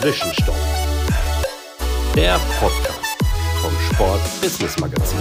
Zwischenstopp. Der Podcast vom Sport Business Magazin.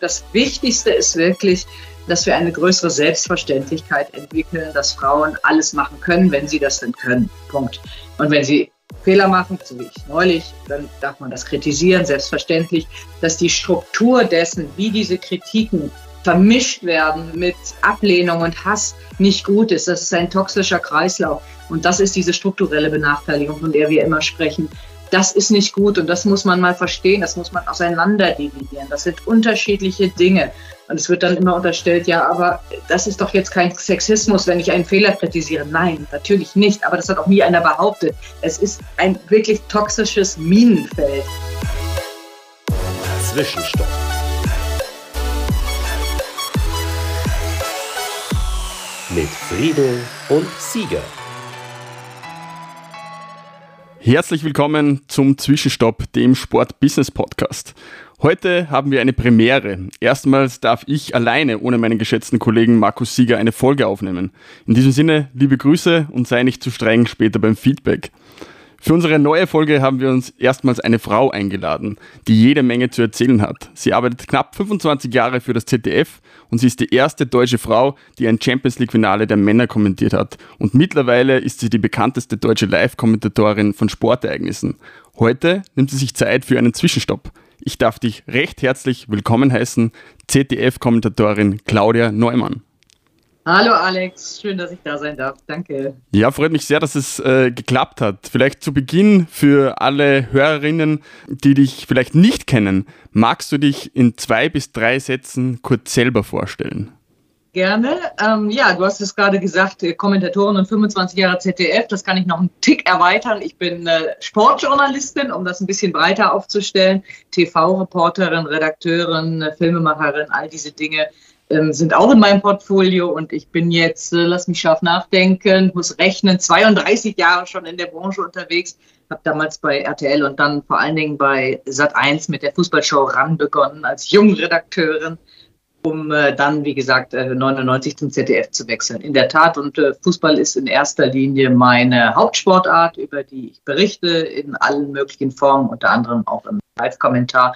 Das Wichtigste ist wirklich, dass wir eine größere Selbstverständlichkeit entwickeln, dass Frauen alles machen können, wenn sie das denn können. Punkt. Und wenn sie Fehler machen, so wie ich neulich, dann darf man das kritisieren, selbstverständlich, dass die Struktur dessen, wie diese Kritiken vermischt werden mit Ablehnung und Hass, nicht gut ist. Das ist ein toxischer Kreislauf. Und das ist diese strukturelle Benachteiligung, von der wir immer sprechen. Das ist nicht gut und das muss man mal verstehen, das muss man auseinander dividieren. Das sind unterschiedliche Dinge. Und es wird dann immer unterstellt, ja, aber das ist doch jetzt kein Sexismus, wenn ich einen Fehler kritisiere. Nein, natürlich nicht. Aber das hat auch nie einer behauptet. Es ist ein wirklich toxisches Minenfeld. Zwischenstopp. Mit Friedel und Sieger. Herzlich willkommen zum Zwischenstopp, dem Sport-Business-Podcast. Heute haben wir eine Premiere. Erstmals darf ich alleine ohne meinen geschätzten Kollegen Markus Sieger eine Folge aufnehmen. In diesem Sinne, liebe Grüße und sei nicht zu streng später beim Feedback. Für unsere neue Folge haben wir uns erstmals eine Frau eingeladen, die jede Menge zu erzählen hat. Sie arbeitet knapp 25 Jahre für das ZDF und sie ist die erste deutsche Frau, die ein Champions League-Finale der Männer kommentiert hat. Und mittlerweile ist sie die bekannteste deutsche Live-Kommentatorin von Sportereignissen. Heute nimmt sie sich Zeit für einen Zwischenstopp. Ich darf dich recht herzlich willkommen heißen, ZDF-Kommentatorin Claudia Neumann. Hallo Alex, schön, dass ich da sein darf. Danke. Ja, freut mich sehr, dass es äh, geklappt hat. Vielleicht zu Beginn für alle Hörerinnen, die dich vielleicht nicht kennen, magst du dich in zwei bis drei Sätzen kurz selber vorstellen? Gerne. Ähm, ja, du hast es gerade gesagt, äh, Kommentatorin und 25 Jahre ZDF. Das kann ich noch einen Tick erweitern. Ich bin äh, Sportjournalistin, um das ein bisschen breiter aufzustellen. TV-Reporterin, Redakteurin, äh, Filmemacherin, all diese Dinge sind auch in meinem Portfolio und ich bin jetzt, äh, lass mich scharf nachdenken, muss rechnen, 32 Jahre schon in der Branche unterwegs, habe damals bei RTL und dann vor allen Dingen bei Sat1 mit der Fußballshow ran begonnen als Jungredakteurin, um äh, dann, wie gesagt, äh, 99 zum ZDF zu wechseln. In der Tat, und äh, Fußball ist in erster Linie meine Hauptsportart, über die ich berichte in allen möglichen Formen, unter anderem auch im Live-Kommentar.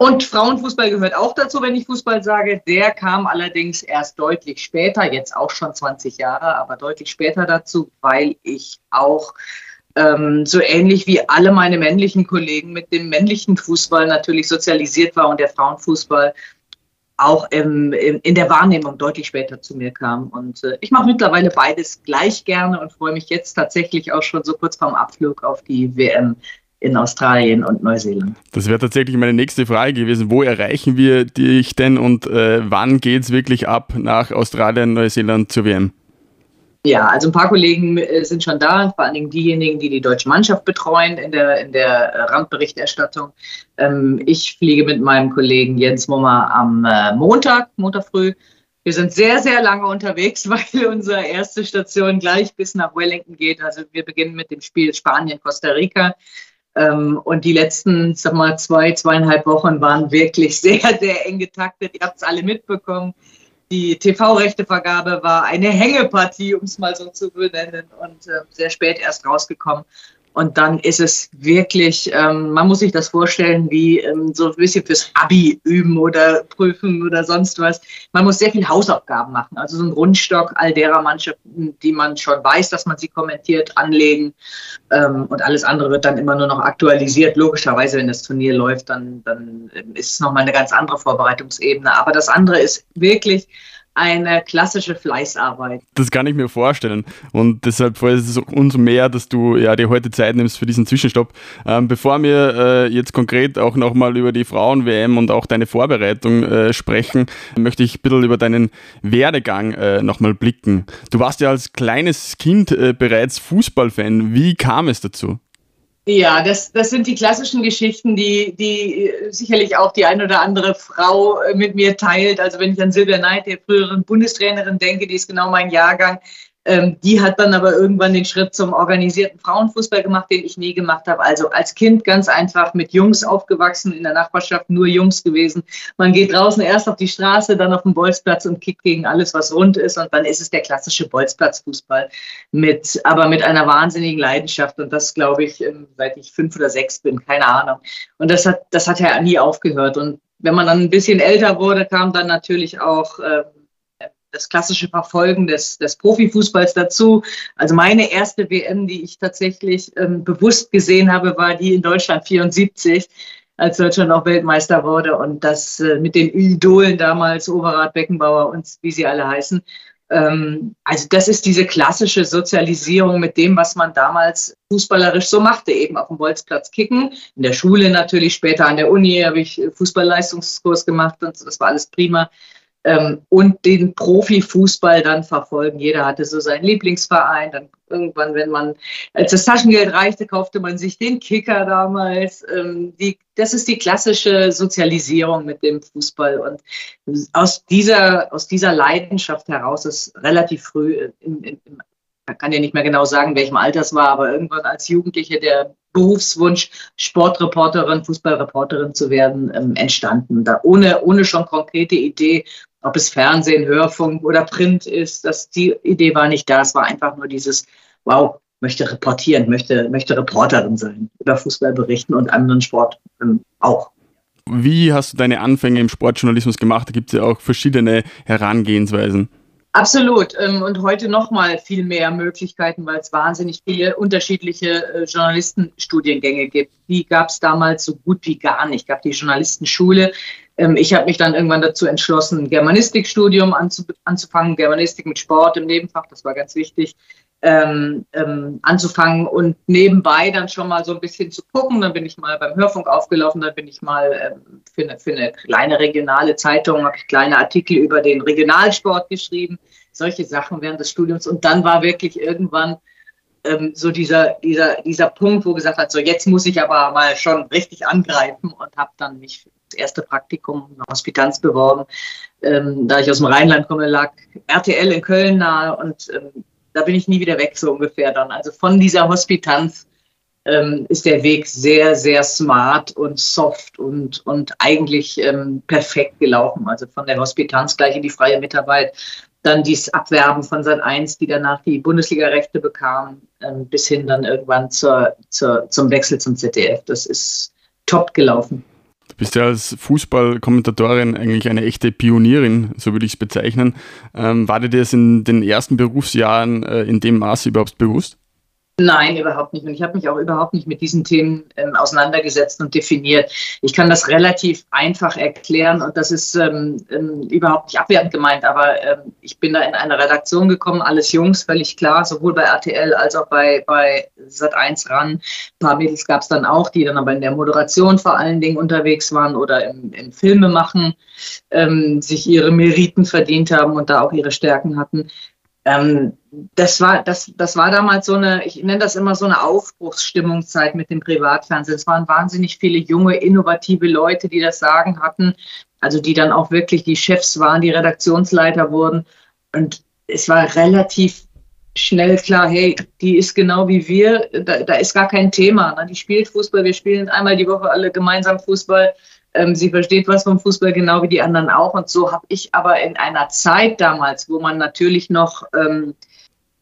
Und Frauenfußball gehört auch dazu, wenn ich Fußball sage. Der kam allerdings erst deutlich später, jetzt auch schon 20 Jahre, aber deutlich später dazu, weil ich auch ähm, so ähnlich wie alle meine männlichen Kollegen mit dem männlichen Fußball natürlich sozialisiert war und der Frauenfußball auch im, im, in der Wahrnehmung deutlich später zu mir kam. Und äh, ich mache mittlerweile beides gleich gerne und freue mich jetzt tatsächlich auch schon so kurz vorm Abflug auf die WM in Australien und Neuseeland. Das wäre tatsächlich meine nächste Frage gewesen. Wo erreichen wir dich denn und äh, wann geht es wirklich ab nach Australien, Neuseeland zur WM? Ja, also ein paar Kollegen äh, sind schon da, vor allen Dingen diejenigen, die die deutsche Mannschaft betreuen in der, in der Randberichterstattung. Ähm, ich fliege mit meinem Kollegen Jens Mummer am äh, Montag, Montag früh. Wir sind sehr, sehr lange unterwegs, weil unsere erste Station gleich bis nach Wellington geht. Also wir beginnen mit dem Spiel Spanien-Costa Rica. Ähm, und die letzten, sag mal, zwei, zweieinhalb Wochen waren wirklich sehr, sehr eng getaktet. Ihr habt es alle mitbekommen. Die TV-Rechtevergabe war eine Hängepartie, um es mal so zu benennen, und äh, sehr spät erst rausgekommen. Und dann ist es wirklich, ähm, man muss sich das vorstellen, wie ähm, so ein bisschen fürs Abi üben oder prüfen oder sonst was. Man muss sehr viel Hausaufgaben machen. Also so ein Grundstock all derer Mannschaften, die man schon weiß, dass man sie kommentiert, anlegen. Ähm, und alles andere wird dann immer nur noch aktualisiert. Logischerweise, wenn das Turnier läuft, dann, dann ist es nochmal eine ganz andere Vorbereitungsebene. Aber das andere ist wirklich, eine klassische Fleißarbeit. Das kann ich mir vorstellen. Und deshalb freut es uns mehr, dass du ja dir heute Zeit nimmst für diesen Zwischenstopp. Ähm, bevor wir äh, jetzt konkret auch nochmal über die Frauen-WM und auch deine Vorbereitung äh, sprechen, möchte ich ein bisschen über deinen Werdegang äh, nochmal blicken. Du warst ja als kleines Kind äh, bereits Fußballfan. Wie kam es dazu? Ja, das, das sind die klassischen Geschichten, die, die sicherlich auch die eine oder andere Frau äh, mit mir teilt. Also wenn ich an Silvia Neid, der früheren Bundestrainerin, denke, die ist genau mein Jahrgang. Ähm, die hat dann aber irgendwann den Schritt zum organisierten Frauenfußball gemacht, den ich nie gemacht habe. Also als Kind ganz einfach mit Jungs aufgewachsen, in der Nachbarschaft nur Jungs gewesen. Man geht draußen erst auf die Straße, dann auf den Bolzplatz und kickt gegen alles, was rund ist. Und dann ist es der klassische Bolzplatzfußball mit, aber mit einer wahnsinnigen Leidenschaft. Und das glaube ich, ähm, seit ich fünf oder sechs bin, keine Ahnung. Und das hat, das hat ja nie aufgehört. Und wenn man dann ein bisschen älter wurde, kam dann natürlich auch äh, das klassische Verfolgen des, des Profifußballs dazu. Also meine erste WM, die ich tatsächlich ähm, bewusst gesehen habe, war die in Deutschland 74, als Deutschland auch Weltmeister wurde und das äh, mit den Idolen damals, Overath, Beckenbauer und wie sie alle heißen. Ähm, also das ist diese klassische Sozialisierung mit dem, was man damals fußballerisch so machte, eben auf dem Bolzplatz kicken. In der Schule natürlich, später an der Uni habe ich Fußballleistungskurs gemacht und das war alles prima ähm, und den Profifußball dann verfolgen. Jeder hatte so seinen Lieblingsverein. Dann irgendwann, wenn man, als das Taschengeld reichte, kaufte man sich den Kicker damals. Ähm, die, das ist die klassische Sozialisierung mit dem Fußball. Und aus dieser, aus dieser Leidenschaft heraus ist relativ früh im, im, man kann ja nicht mehr genau sagen, welchem Alter es war, aber irgendwann als Jugendliche der Berufswunsch, Sportreporterin, Fußballreporterin zu werden, ähm, entstanden. Da ohne, ohne schon konkrete Idee, ob es Fernsehen, Hörfunk oder Print ist, das, die Idee war nicht da. Es war einfach nur dieses, wow, möchte reportieren, möchte, möchte Reporterin sein, über Fußball berichten und anderen Sport ähm, auch. Wie hast du deine Anfänge im Sportjournalismus gemacht? Da gibt es ja auch verschiedene Herangehensweisen. Absolut. Ähm, und heute noch mal viel mehr Möglichkeiten, weil es wahnsinnig viele unterschiedliche äh, Journalistenstudiengänge gibt. Die gab es damals so gut wie gar nicht. Es gab die Journalistenschule, ähm, ich habe mich dann irgendwann dazu entschlossen, ein Germanistikstudium anzufangen, Germanistik mit Sport im Nebenfach, das war ganz wichtig, ähm, ähm, anzufangen und nebenbei dann schon mal so ein bisschen zu gucken. Dann bin ich mal beim Hörfunk aufgelaufen, dann bin ich mal ähm, für, eine, für eine kleine regionale Zeitung, habe ich kleine Artikel über den Regionalsport geschrieben, solche Sachen während des Studiums. Und dann war wirklich irgendwann ähm, so dieser, dieser, dieser Punkt, wo gesagt hat, so jetzt muss ich aber mal schon richtig angreifen und habe dann mich das erste Praktikum in Hospitanz beworben. Ähm, da ich aus dem Rheinland komme, lag RTL in Köln nahe und ähm, da bin ich nie wieder weg, so ungefähr dann. Also von dieser Hospitanz ähm, ist der Weg sehr, sehr smart und soft und, und eigentlich ähm, perfekt gelaufen. Also von der Hospitanz gleich in die freie Mitarbeit, dann dieses Abwerben von Sat 1, die danach die Bundesliga-Rechte bekamen, ähm, bis hin dann irgendwann zur, zur, zum Wechsel zum ZDF. Das ist top gelaufen. Du bist ja als Fußballkommentatorin eigentlich eine echte Pionierin, so würde ich es bezeichnen. Ähm, war dir das in den ersten Berufsjahren äh, in dem Maße überhaupt bewusst? Nein, überhaupt nicht. Und ich habe mich auch überhaupt nicht mit diesen Themen ähm, auseinandergesetzt und definiert. Ich kann das relativ einfach erklären und das ist ähm, ähm, überhaupt nicht abwertend gemeint, aber ähm, ich bin da in eine Redaktion gekommen, alles Jungs, völlig klar, sowohl bei RTL als auch bei, bei Sat1 ran. Ein paar Mädels gab es dann auch, die dann aber in der Moderation vor allen Dingen unterwegs waren oder im, im Filmemachen ähm, sich ihre Meriten verdient haben und da auch ihre Stärken hatten. Ähm, das war, das, das war damals so eine, ich nenne das immer so eine Aufbruchsstimmungszeit mit dem Privatfernsehen. Es waren wahnsinnig viele junge, innovative Leute, die das Sagen hatten, also die dann auch wirklich die Chefs waren, die Redaktionsleiter wurden. Und es war relativ schnell klar, hey, die ist genau wie wir, da, da ist gar kein Thema. Ne? Die spielt Fußball, wir spielen einmal die Woche alle gemeinsam Fußball. Ähm, sie versteht was vom Fußball genau wie die anderen auch. Und so habe ich aber in einer Zeit damals, wo man natürlich noch ähm,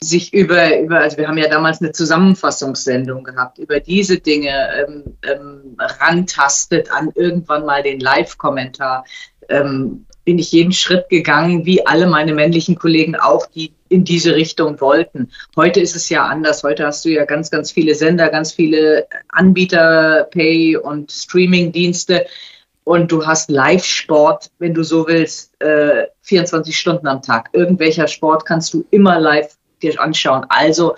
sich über, über, also wir haben ja damals eine Zusammenfassungssendung gehabt, über diese Dinge ähm, ähm, rantastet an irgendwann mal den Live-Kommentar, ähm, bin ich jeden Schritt gegangen, wie alle meine männlichen Kollegen auch, die in diese Richtung wollten. Heute ist es ja anders. Heute hast du ja ganz, ganz viele Sender, ganz viele Anbieter, Pay und Streaming-Dienste und du hast Live-Sport, wenn du so willst, äh, 24 Stunden am Tag. Irgendwelcher Sport kannst du immer live dir anschauen. Also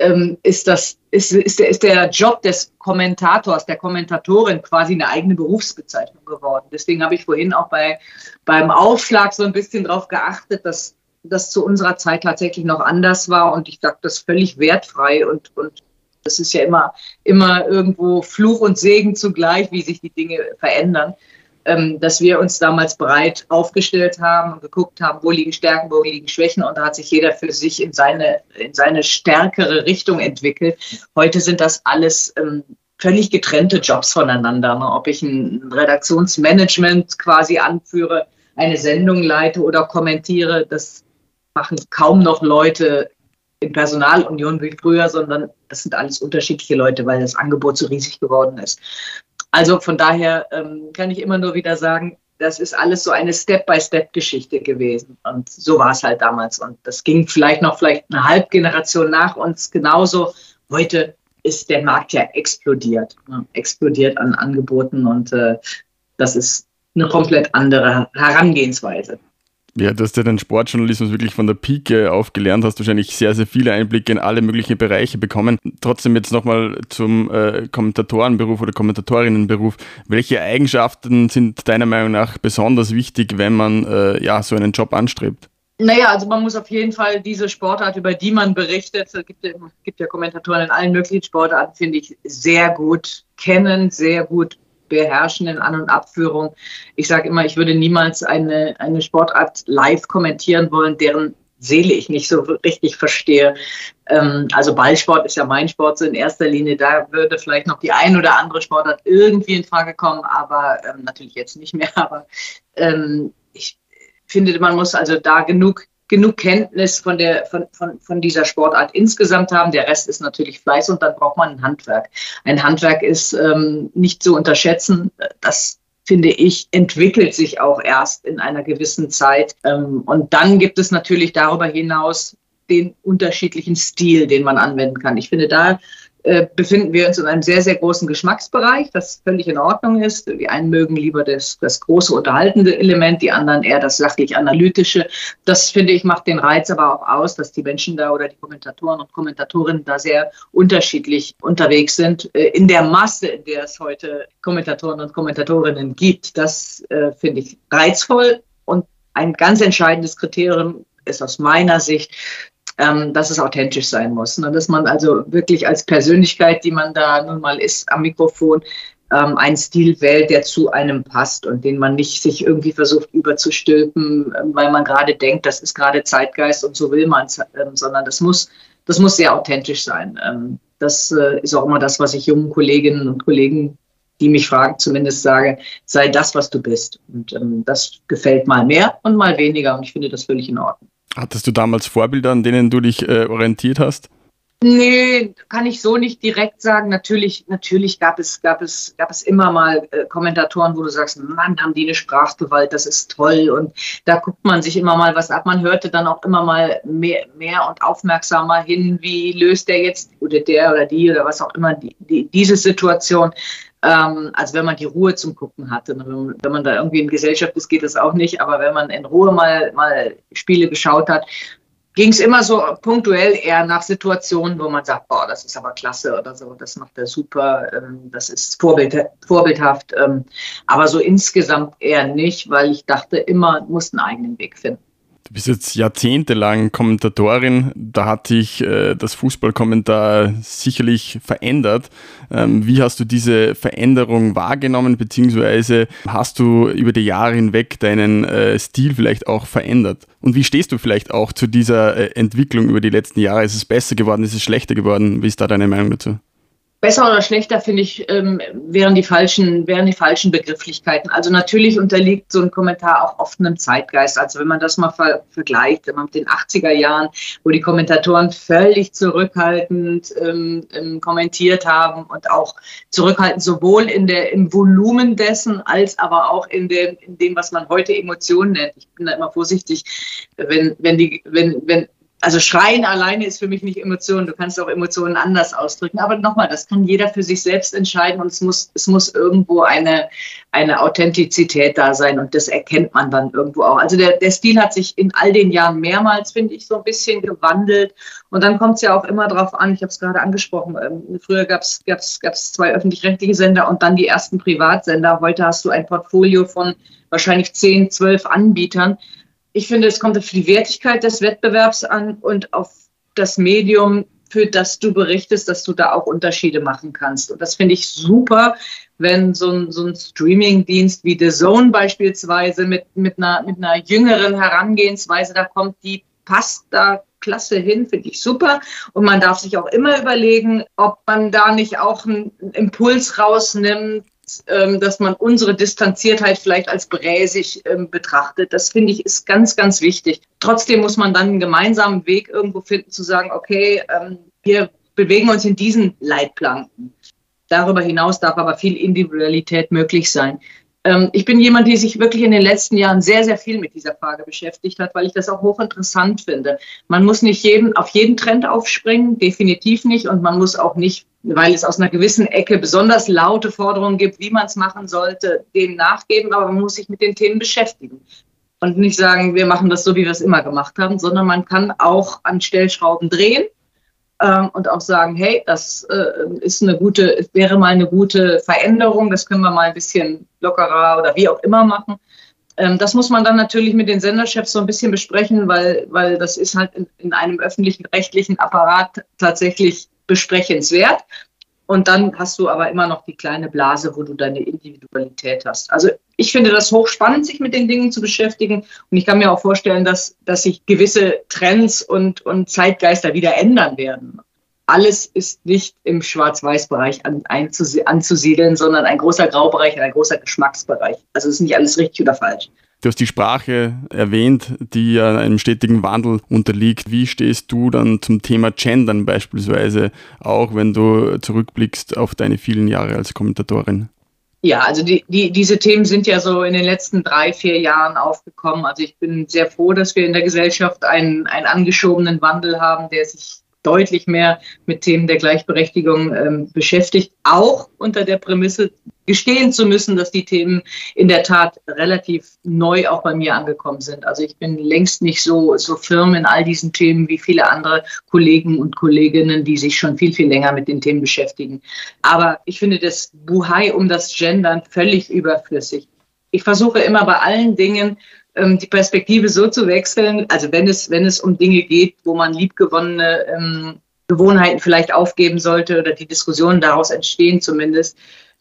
ähm, ist das ist, ist, der, ist der Job des Kommentators, der Kommentatorin quasi eine eigene Berufsbezeichnung geworden. Deswegen habe ich vorhin auch bei beim Aufschlag so ein bisschen darauf geachtet, dass das zu unserer Zeit tatsächlich noch anders war und ich sage das völlig wertfrei und, und das ist ja immer, immer irgendwo Fluch und Segen zugleich, wie sich die Dinge verändern. ähm, dass wir uns damals breit aufgestellt haben und geguckt haben, wo liegen Stärken, wo liegen Schwächen und da hat sich jeder für sich in seine, in seine stärkere Richtung entwickelt. Heute sind das alles ähm, völlig getrennte Jobs voneinander. Ne? Ob ich ein Redaktionsmanagement quasi anführe, eine Sendung leite oder kommentiere, das machen kaum noch Leute in Personalunion wie früher, sondern das sind alles unterschiedliche Leute, weil das Angebot so riesig geworden ist. Also von daher ähm, kann ich immer nur wieder sagen, das ist alles so eine Step-by-Step-Geschichte gewesen. Und so war es halt damals. Und das ging vielleicht noch vielleicht eine Halbgeneration nach uns genauso. Heute ist der Markt ja explodiert, ne? explodiert an Angeboten und äh, das ist eine komplett andere Herangehensweise. Ja, du hast ja den Sportjournalismus wirklich von der Pike auf gelernt, hast wahrscheinlich sehr, sehr viele Einblicke in alle möglichen Bereiche bekommen. Trotzdem jetzt nochmal zum äh, Kommentatorenberuf oder Kommentatorinnenberuf. Welche Eigenschaften sind deiner Meinung nach besonders wichtig, wenn man äh, ja, so einen Job anstrebt? Naja, also man muss auf jeden Fall diese Sportart, über die man berichtet, es gibt, gibt ja Kommentatoren in allen möglichen Sportarten, finde ich, sehr gut kennen, sehr gut beherrschen in An- und Abführung. Ich sage immer, ich würde niemals eine, eine Sportart live kommentieren wollen, deren Seele ich nicht so richtig verstehe. Ähm, also Ballsport ist ja mein Sport so in erster Linie. Da würde vielleicht noch die ein oder andere Sportart irgendwie in Frage kommen, aber ähm, natürlich jetzt nicht mehr. Aber ähm, ich finde, man muss also da genug genug Kenntnis von, der, von, von, von dieser Sportart insgesamt haben. Der Rest ist natürlich Fleiß und dann braucht man ein Handwerk. Ein Handwerk ist ähm, nicht zu unterschätzen. Das finde ich, entwickelt sich auch erst in einer gewissen Zeit. Ähm, und dann gibt es natürlich darüber hinaus den unterschiedlichen Stil, den man anwenden kann. Ich finde, da äh, befinden wir uns in einem sehr, sehr großen Geschmacksbereich, das völlig in Ordnung ist. Die einen mögen lieber das, das große unterhaltende Element, die anderen eher das sachlich-analytische. Das finde ich macht den Reiz aber auch aus, dass die Menschen da oder die Kommentatoren und Kommentatorinnen da sehr unterschiedlich unterwegs sind. Äh, in der Masse, in der es heute Kommentatoren und Kommentatorinnen gibt, das äh, finde ich reizvoll und ein ganz entscheidendes Kriterium ist aus meiner Sicht, ähm, dass es authentisch sein muss. Ne? Dass man also wirklich als Persönlichkeit, die man da nun mal ist am Mikrofon, ähm, einen Stil wählt, der zu einem passt und den man nicht sich irgendwie versucht überzustülpen, äh, weil man gerade denkt, das ist gerade Zeitgeist und so will man es, äh, sondern das muss, das muss sehr authentisch sein. Ähm, das äh, ist auch immer das, was ich jungen Kolleginnen und Kollegen die mich fragen, zumindest sage, sei das, was du bist. Und ähm, das gefällt mal mehr und mal weniger und ich finde das völlig in Ordnung. Hattest du damals Vorbilder, an denen du dich äh, orientiert hast? Nee, kann ich so nicht direkt sagen. Natürlich, natürlich gab es, gab es, gab es immer mal äh, Kommentatoren, wo du sagst, Mann, haben die eine Sprachgewalt, das ist toll. Und da guckt man sich immer mal was ab. Man hörte dann auch immer mal mehr, mehr und aufmerksamer hin, wie löst der jetzt oder der oder die oder was auch immer die, die, diese Situation ähm, als wenn man die Ruhe zum Gucken hatte. Wenn man, da irgendwie in Gesellschaft ist, geht das auch nicht, aber wenn man in Ruhe mal, mal Spiele geschaut hat, ging es immer so punktuell eher nach Situationen, wo man sagt, boah, das ist aber klasse oder so, das macht er super, ähm, das ist vorbild, vorbildhaft. Ähm, aber so insgesamt eher nicht, weil ich dachte, immer muss einen eigenen Weg finden. Du bist jetzt jahrzehntelang Kommentatorin, da hat sich äh, das Fußballkommentar sicherlich verändert. Ähm, wie hast du diese Veränderung wahrgenommen, beziehungsweise hast du über die Jahre hinweg deinen äh, Stil vielleicht auch verändert? Und wie stehst du vielleicht auch zu dieser äh, Entwicklung über die letzten Jahre? Ist es besser geworden, ist es schlechter geworden? Wie ist da deine Meinung dazu? Besser oder schlechter, finde ich, ähm, wären, die falschen, wären die falschen Begrifflichkeiten. Also natürlich unterliegt so ein Kommentar auch oft einem Zeitgeist. Also wenn man das mal ver vergleicht, wenn man mit den 80er Jahren, wo die Kommentatoren völlig zurückhaltend ähm, ähm, kommentiert haben und auch zurückhaltend sowohl in der, im Volumen dessen als aber auch in, dem, in dem, was man heute Emotionen nennt. Ich bin da immer vorsichtig, wenn, wenn, die, wenn, wenn also Schreien alleine ist für mich nicht Emotion. Du kannst auch Emotionen anders ausdrücken. Aber nochmal, das kann jeder für sich selbst entscheiden und es muss, es muss irgendwo eine, eine Authentizität da sein und das erkennt man dann irgendwo auch. Also der, der Stil hat sich in all den Jahren mehrmals, finde ich, so ein bisschen gewandelt. Und dann kommt es ja auch immer darauf an, ich habe es gerade angesprochen, ähm, früher gab es gab's, gab's zwei öffentlich-rechtliche Sender und dann die ersten Privatsender. Heute hast du ein Portfolio von wahrscheinlich zehn, zwölf Anbietern ich finde, es kommt auf die Wertigkeit des Wettbewerbs an und auf das Medium, für das du berichtest, dass du da auch Unterschiede machen kannst. Und das finde ich super, wenn so ein, so ein Streaming-Dienst wie The Zone beispielsweise mit, mit, einer, mit einer jüngeren Herangehensweise da kommt, die passt da klasse hin, finde ich super. Und man darf sich auch immer überlegen, ob man da nicht auch einen Impuls rausnimmt, ähm, dass man unsere Distanziertheit vielleicht als bräsig ähm, betrachtet. Das finde ich ist ganz, ganz wichtig. Trotzdem muss man dann einen gemeinsamen Weg irgendwo finden, zu sagen, okay, ähm, wir bewegen uns in diesen Leitplanken. Darüber hinaus darf aber viel Individualität möglich sein. Ähm, ich bin jemand, der sich wirklich in den letzten Jahren sehr, sehr viel mit dieser Frage beschäftigt hat, weil ich das auch hochinteressant finde. Man muss nicht jeden, auf jeden Trend aufspringen, definitiv nicht. Und man muss auch nicht, weil es aus einer gewissen Ecke besonders laute Forderungen gibt, wie man es machen sollte, denen nachgeben. Aber man muss sich mit den Themen beschäftigen. Und nicht sagen, wir machen das so, wie wir es immer gemacht haben, sondern man kann auch an Stellschrauben drehen ähm, und auch sagen, hey, das äh, ist eine gute, wäre mal eine gute Veränderung, das können wir mal ein bisschen lockerer oder wie auch immer machen. Ähm, das muss man dann natürlich mit den Senderchefs so ein bisschen besprechen, weil, weil das ist halt in, in einem öffentlichen rechtlichen Apparat tatsächlich besprechenswert. Und dann hast du aber immer noch die kleine Blase, wo du deine Individualität hast. Also ich finde das hochspannend, sich mit den Dingen zu beschäftigen. Und ich kann mir auch vorstellen, dass, dass sich gewisse Trends und, und Zeitgeister wieder ändern werden. Alles ist nicht im Schwarz-Weiß-Bereich an, anzusiedeln, sondern ein großer Graubereich und ein großer Geschmacksbereich. Also es ist nicht alles richtig oder falsch. Du hast die Sprache erwähnt, die ja einem stetigen Wandel unterliegt. Wie stehst du dann zum Thema Gendern beispielsweise, auch wenn du zurückblickst auf deine vielen Jahre als Kommentatorin? Ja, also die, die, diese Themen sind ja so in den letzten drei, vier Jahren aufgekommen. Also ich bin sehr froh, dass wir in der Gesellschaft einen, einen angeschobenen Wandel haben, der sich deutlich mehr mit Themen der Gleichberechtigung ähm, beschäftigt, auch unter der Prämisse gestehen zu müssen, dass die Themen in der Tat relativ neu auch bei mir angekommen sind. Also ich bin längst nicht so, so firm in all diesen Themen wie viele andere Kollegen und Kolleginnen, die sich schon viel, viel länger mit den Themen beschäftigen. Aber ich finde das Buhai um das Gendern völlig überflüssig. Ich versuche immer bei allen Dingen ähm, die Perspektive so zu wechseln, also wenn es, wenn es um Dinge geht, wo man liebgewonnene ähm, Gewohnheiten vielleicht aufgeben sollte oder die Diskussionen daraus entstehen zumindest.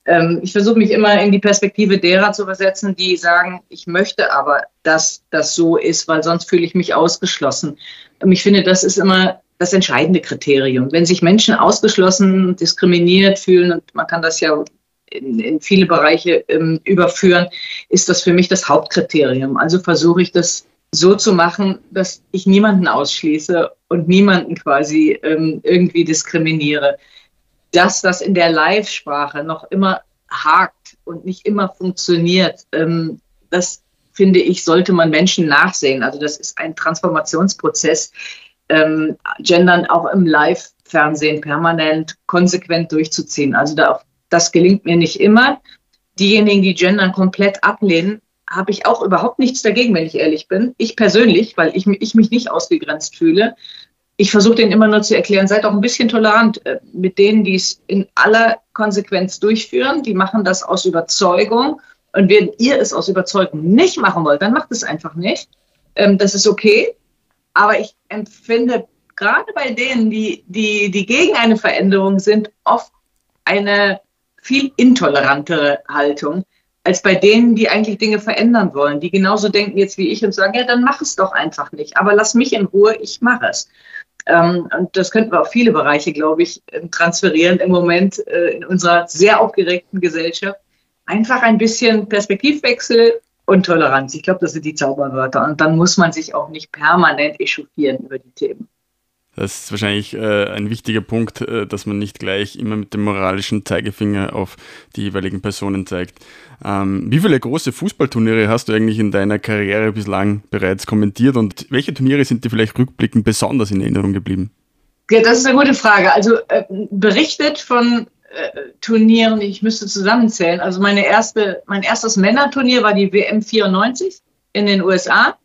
Ähm, ich versuche mich immer in die Perspektive derer zu versetzen, die sagen, ich möchte aber, dass das so ist, weil sonst fühle ich mich ausgeschlossen. Und ich finde, das ist immer das entscheidende Kriterium. Wenn sich Menschen ausgeschlossen, diskriminiert fühlen, und man kann das ja in, in viele Bereiche ähm, überführen, ist das für mich das Hauptkriterium. Also versuche ich das so zu machen, dass ich niemanden ausschließe und niemanden quasi ähm, irgendwie diskriminiere. Dass das in der Live-Sprache noch immer hakt und nicht immer funktioniert, ähm, das finde ich, sollte man Menschen nachsehen. Also das ist ein Transformationsprozess, ähm, Gendern auch im Live-Fernsehen permanent konsequent durchzuziehen. Also da das gelingt mir nicht immer. Diejenigen, die Gendern komplett ablehnen, habe ich auch überhaupt nichts dagegen, wenn ich ehrlich bin. Ich persönlich, weil ich, ich mich nicht ausgegrenzt fühle. Ich versuche denen immer nur zu erklären, seid auch ein bisschen tolerant äh, mit denen, die es in aller Konsequenz durchführen. Die machen das aus Überzeugung. Und wenn ihr es aus Überzeugung nicht machen wollt, dann macht es einfach nicht. Ähm, das ist okay. Aber ich empfinde gerade bei denen, die, die, die gegen eine Veränderung sind, oft eine viel intolerantere Haltung als bei denen, die eigentlich Dinge verändern wollen, die genauso denken jetzt wie ich und sagen, ja, dann mach es doch einfach nicht. Aber lass mich in Ruhe, ich mache es. Ähm, und das könnten wir auf viele Bereiche, glaube ich, ähm, transferieren im Moment äh, in unserer sehr aufgeregten Gesellschaft. Einfach ein bisschen Perspektivwechsel und Toleranz. Ich glaube, das sind die Zauberwörter. Und dann muss man sich auch nicht permanent echauffieren über die Themen. Das ist wahrscheinlich äh, ein wichtiger Punkt, äh, dass man nicht gleich immer mit dem moralischen Zeigefinger auf die jeweiligen Personen zeigt. Ähm, wie viele große Fußballturniere hast du eigentlich in deiner Karriere bislang bereits kommentiert und welche Turniere sind dir vielleicht rückblickend besonders in Erinnerung geblieben? Ja, das ist eine gute Frage. Also äh, berichtet von äh, Turnieren, ich müsste zusammenzählen. Also meine erste, mein erstes Männerturnier war die WM 94 in den USA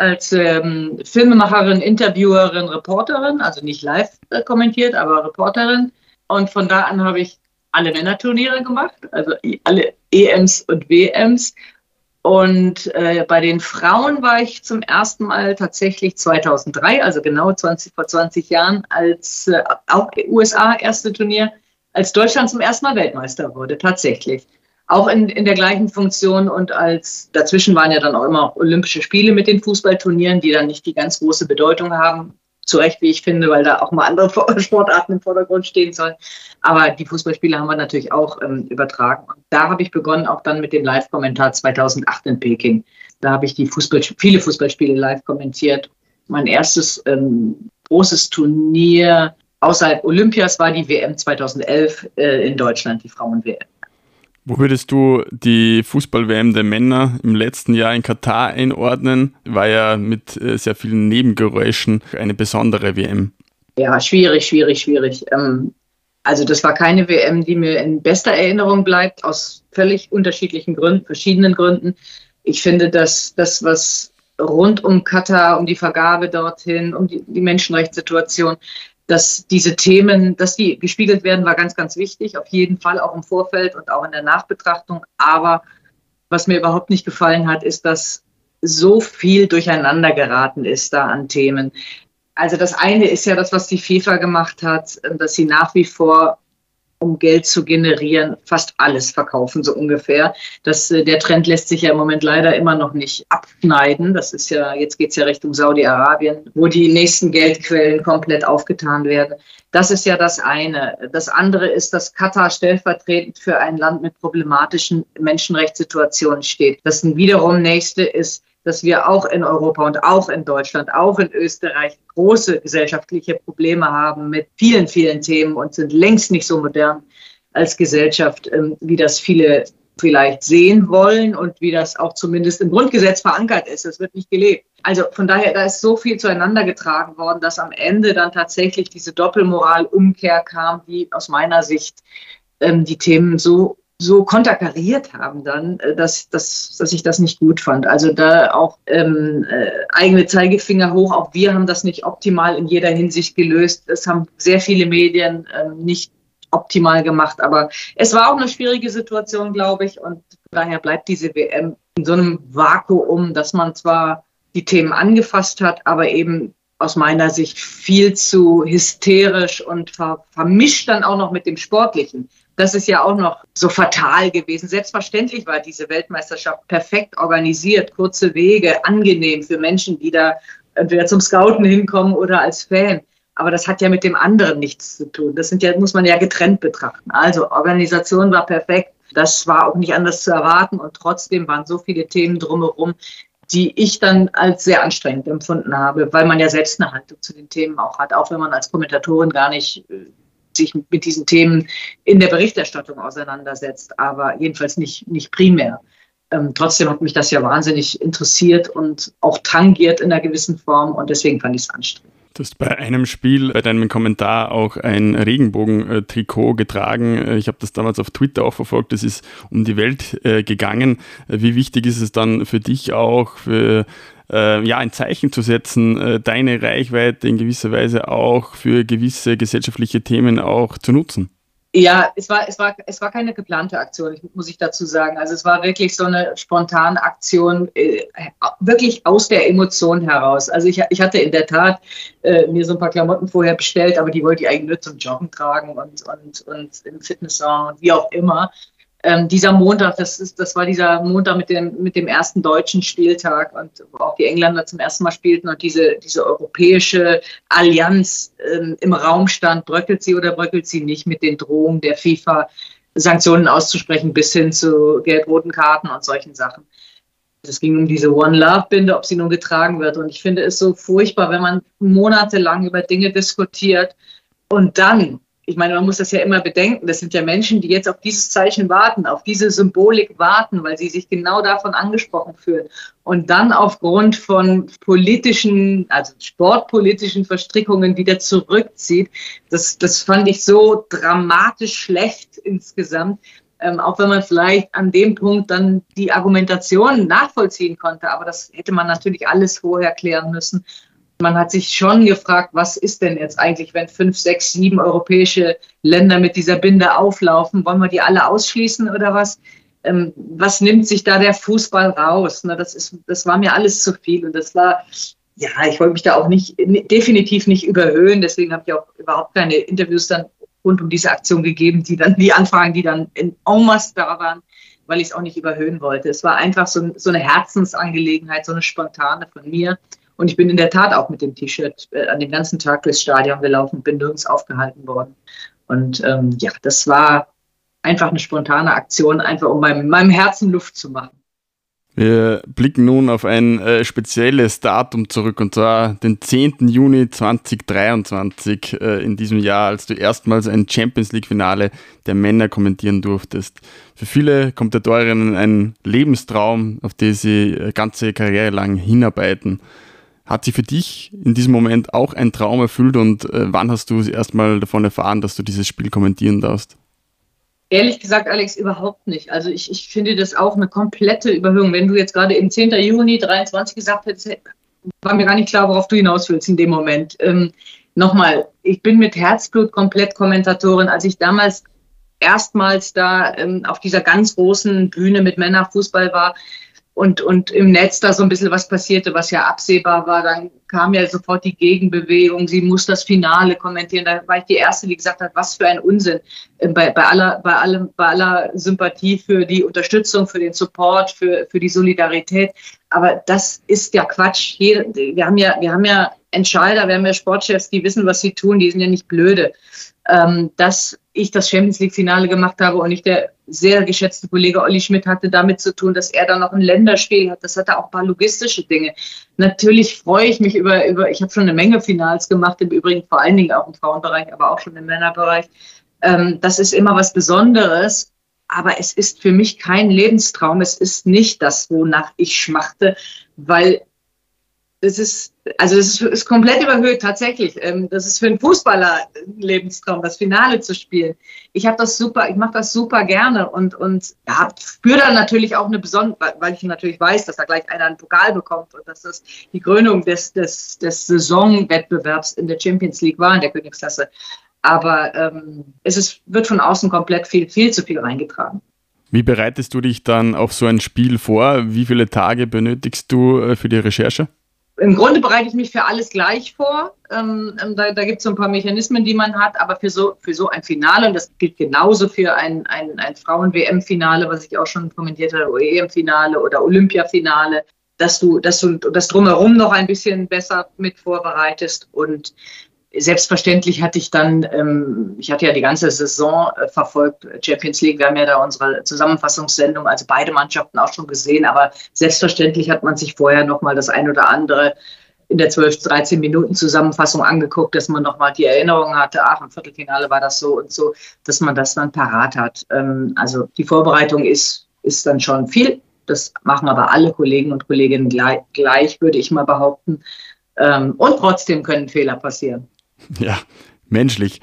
als ähm, Filmemacherin, Interviewerin, Reporterin, also nicht live äh, kommentiert, aber Reporterin. Und von da an habe ich alle Männerturniere gemacht, also alle EMs und WMs. Und äh, bei den Frauen war ich zum ersten Mal tatsächlich 2003, also genau 20, vor 20 Jahren, als äh, auch USA erste Turnier, als Deutschland zum ersten Mal Weltmeister wurde, tatsächlich. Auch in, in der gleichen Funktion und als dazwischen waren ja dann auch immer Olympische Spiele mit den Fußballturnieren, die dann nicht die ganz große Bedeutung haben. Zu Recht, wie ich finde, weil da auch mal andere Sportarten im Vordergrund stehen sollen. Aber die Fußballspiele haben wir natürlich auch ähm, übertragen. Und da habe ich begonnen, auch dann mit dem Live-Kommentar 2008 in Peking. Da habe ich die Fußball, viele Fußballspiele live kommentiert. Mein erstes ähm, großes Turnier außerhalb Olympias war die WM 2011 äh, in Deutschland, die Frauen-WM. Wo würdest du die Fußball-WM der Männer im letzten Jahr in Katar einordnen? War ja mit äh, sehr vielen Nebengeräuschen eine besondere WM. Ja, schwierig, schwierig, schwierig. Ähm, also das war keine WM, die mir in bester Erinnerung bleibt, aus völlig unterschiedlichen Gründen, verschiedenen Gründen. Ich finde, dass das, was rund um Katar, um die Vergabe dorthin, um die, die Menschenrechtssituation, dass diese Themen, dass die gespiegelt werden, war ganz, ganz wichtig. Auf jeden Fall auch im Vorfeld und auch in der Nachbetrachtung. Aber was mir überhaupt nicht gefallen hat, ist, dass so viel durcheinander geraten ist da an Themen. Also das eine ist ja das, was die FIFA gemacht hat, dass sie nach wie vor um Geld zu generieren, fast alles verkaufen, so ungefähr. Das, äh, der Trend lässt sich ja im Moment leider immer noch nicht abschneiden. Das ist ja, jetzt geht's ja Richtung Saudi-Arabien, wo die nächsten Geldquellen komplett aufgetan werden. Das ist ja das eine. Das andere ist, dass Katar stellvertretend für ein Land mit problematischen Menschenrechtssituationen steht. Das wiederum nächste ist, dass wir auch in Europa und auch in Deutschland, auch in Österreich große gesellschaftliche Probleme haben mit vielen, vielen Themen und sind längst nicht so modern als Gesellschaft, ähm, wie das viele vielleicht sehen wollen und wie das auch zumindest im Grundgesetz verankert ist. Es wird nicht gelebt. Also von daher, da ist so viel zueinander getragen worden, dass am Ende dann tatsächlich diese Doppelmoral-Umkehr kam, die aus meiner Sicht ähm, die Themen so so konterkariert haben dann, äh, dass, dass, dass ich das nicht gut fand. Also da auch ähm, äh, eigene Zeigefinger hoch, auch wir haben das nicht optimal in jeder Hinsicht gelöst. Es haben sehr viele Medien ähm, nicht optimal gemacht, aber es war auch eine schwierige Situation, glaube ich, und daher bleibt diese WM in so einem Vakuum, dass man zwar die Themen angefasst hat, aber eben aus meiner Sicht viel zu hysterisch und ver vermischt dann auch noch mit dem Sportlichen. Das ist ja auch noch so fatal gewesen. Selbstverständlich war diese Weltmeisterschaft perfekt organisiert, kurze Wege, angenehm für Menschen, die da entweder zum Scouten hinkommen oder als Fan. Aber das hat ja mit dem anderen nichts zu tun. Das sind ja, muss man ja getrennt betrachten. Also Organisation war perfekt. Das war auch nicht anders zu erwarten. Und trotzdem waren so viele Themen drumherum, die ich dann als sehr anstrengend empfunden habe, weil man ja selbst eine Haltung zu den Themen auch hat, auch wenn man als Kommentatorin gar nicht äh, sich mit diesen Themen in der Berichterstattung auseinandersetzt, aber jedenfalls nicht, nicht primär. Ähm, trotzdem hat mich das ja wahnsinnig interessiert und auch tangiert in einer gewissen Form und deswegen fand ich es anstrengend. Du hast bei einem Spiel, bei deinem Kommentar auch ein Regenbogen-Trikot getragen. Ich habe das damals auf Twitter auch verfolgt. Es ist um die Welt äh, gegangen. Wie wichtig ist es dann für dich auch, für äh, ja, ein Zeichen zu setzen, äh, deine Reichweite in gewisser Weise auch für gewisse gesellschaftliche Themen auch zu nutzen? Ja, es war, es war, es war keine geplante Aktion, muss ich dazu sagen. Also es war wirklich so eine spontane Aktion, äh, wirklich aus der Emotion heraus. Also ich, ich hatte in der Tat äh, mir so ein paar Klamotten vorher bestellt, aber die wollte ich eigentlich nur zum Joggen tragen und, und, und im Fitnessraum und wie auch immer ähm, dieser Montag, das ist, das war dieser Montag mit dem, mit dem ersten deutschen Spieltag und wo auch die Engländer zum ersten Mal spielten und diese, diese europäische Allianz ähm, im Raum stand, bröckelt sie oder bröckelt sie nicht mit den Drohungen der FIFA, Sanktionen auszusprechen bis hin zu gelb-roten Karten und solchen Sachen. Es ging um diese One Love Binde, ob sie nun getragen wird. Und ich finde es so furchtbar, wenn man monatelang über Dinge diskutiert und dann ich meine, man muss das ja immer bedenken, das sind ja Menschen, die jetzt auf dieses Zeichen warten, auf diese Symbolik warten, weil sie sich genau davon angesprochen fühlen. Und dann aufgrund von politischen, also sportpolitischen Verstrickungen wieder zurückzieht, das, das fand ich so dramatisch schlecht insgesamt. Ähm, auch wenn man vielleicht an dem Punkt dann die Argumentation nachvollziehen konnte. Aber das hätte man natürlich alles vorher klären müssen. Man hat sich schon gefragt, was ist denn jetzt eigentlich, wenn fünf, sechs, sieben europäische Länder mit dieser Binde auflaufen? Wollen wir die alle ausschließen oder was? ähm, was nimmt sich da der Fußball raus? Ne, das, ist, das war mir alles zu viel und das war, ja, ich wollte mich da auch nicht, definitiv nicht überhöhen. Deswegen habe ich auch überhaupt keine Interviews dann rund um diese Aktion gegeben, die dann, die Anfragen, die dann in en masse da waren, weil ich es auch nicht überhöhen wollte. Es war einfach so, so eine Herzensangelegenheit, so eine spontane von mir. Und ich bin in der Tat auch mit dem T-Shirt äh, an dem ganzen Tag durchs Stadion gelaufen, bin nirgends aufgehalten worden. Und ähm, ja, das war einfach eine spontane Aktion, einfach um meinem, meinem Herzen Luft zu machen. Wir blicken nun auf ein äh, spezielles Datum zurück und zwar den 10. Juni 2023 äh, in diesem Jahr, als du erstmals ein Champions League-Finale der Männer kommentieren durftest. Für viele Kommentatorinnen ein Lebenstraum, auf den sie äh, ganze Karriere lang hinarbeiten. Hat sich für dich in diesem Moment auch ein Traum erfüllt und äh, wann hast du erstmal davon erfahren, dass du dieses Spiel kommentieren darfst? Ehrlich gesagt, Alex, überhaupt nicht. Also ich, ich finde das auch eine komplette Überhöhung. Wenn du jetzt gerade im 10. Juni 23 gesagt hättest, war mir gar nicht klar, worauf du hinaus willst in dem Moment. Ähm, Nochmal, ich bin mit Herzblut komplett Kommentatorin. Als ich damals erstmals da ähm, auf dieser ganz großen Bühne mit Männerfußball war, und, und im Netz da so ein bisschen was passierte, was ja absehbar war, dann kam ja sofort die Gegenbewegung, sie muss das Finale kommentieren. Da war ich die Erste, die gesagt hat, was für ein Unsinn. Äh, bei, bei, aller, bei, allem, bei aller Sympathie für die Unterstützung, für den Support, für, für die Solidarität. Aber das ist ja Quatsch. wir, haben ja, wir haben ja Entscheider, wir haben ja Sportchefs, die wissen, was sie tun, die sind ja nicht blöde. Ähm, dass ich das Champions League-Finale gemacht habe und nicht der sehr geschätzte Kollege Olli Schmidt hatte damit zu tun, dass er dann noch ein Länderspiel hat. Das hatte auch ein paar logistische Dinge. Natürlich freue ich mich über, über ich habe schon eine Menge Finals gemacht, im Übrigen vor allen Dingen auch im Frauenbereich, aber auch schon im Männerbereich. Ähm, das ist immer was Besonderes, aber es ist für mich kein Lebenstraum. Es ist nicht das, wonach ich schmachte, weil das ist, also ist, ist komplett überhöht, tatsächlich. Ähm, das ist für einen Fußballer ein Lebenstraum, das Finale zu spielen. Ich habe das super, ich mache das super gerne und, und ja, spüre dann natürlich auch eine besondere, weil ich natürlich weiß, dass da gleich einer einen Pokal bekommt und dass das die Krönung des, des, des Saisonwettbewerbs in der Champions League war, in der Königsklasse. Aber ähm, es ist, wird von außen komplett viel, viel zu viel reingetragen. Wie bereitest du dich dann auf so ein Spiel vor? Wie viele Tage benötigst du äh, für die Recherche? Im Grunde bereite ich mich für alles gleich vor. Ähm, ähm da da gibt es so ein paar Mechanismen, die man hat, aber für so, für so ein Finale, und das gilt genauso für ein, ein, ein Frauen-WM-Finale, was ich auch schon kommentiert habe, EM-Finale oder Olympia-Finale, dass du, dass du das drumherum noch ein bisschen besser mit vorbereitest und selbstverständlich hatte ich dann, ähm, ich hatte ja die ganze Saison äh, verfolgt, Champions League, wir haben ja da unsere Zusammenfassungssendung, also beide Mannschaften auch schon gesehen, aber selbstverständlich hat man sich vorher nochmal das ein oder andere in der 12, 13 Minuten Zusammenfassung angeguckt, dass man nochmal die Erinnerung hatte, ach, im Viertelfinale war das so und so, dass man das dann parat hat. Ähm, also die Vorbereitung ist, ist dann schon viel. Das machen aber alle Kollegen und Kolleginnen gleich, gleich würde ich mal behaupten. Ähm, und trotzdem können Fehler passieren. Ja, menschlich.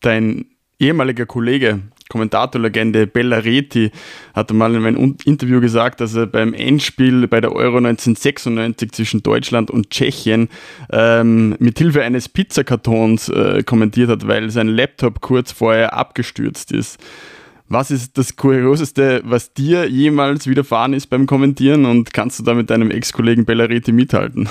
Dein ehemaliger Kollege, Kommentatorlegende Bella Reti, hat mal in einem Interview gesagt, dass er beim Endspiel bei der Euro 1996 zwischen Deutschland und Tschechien ähm, mit Hilfe eines Pizzakartons äh, kommentiert hat, weil sein Laptop kurz vorher abgestürzt ist. Was ist das Kurioseste, was dir jemals widerfahren ist beim Kommentieren und kannst du da mit deinem Ex-Kollegen Bella Reti mithalten?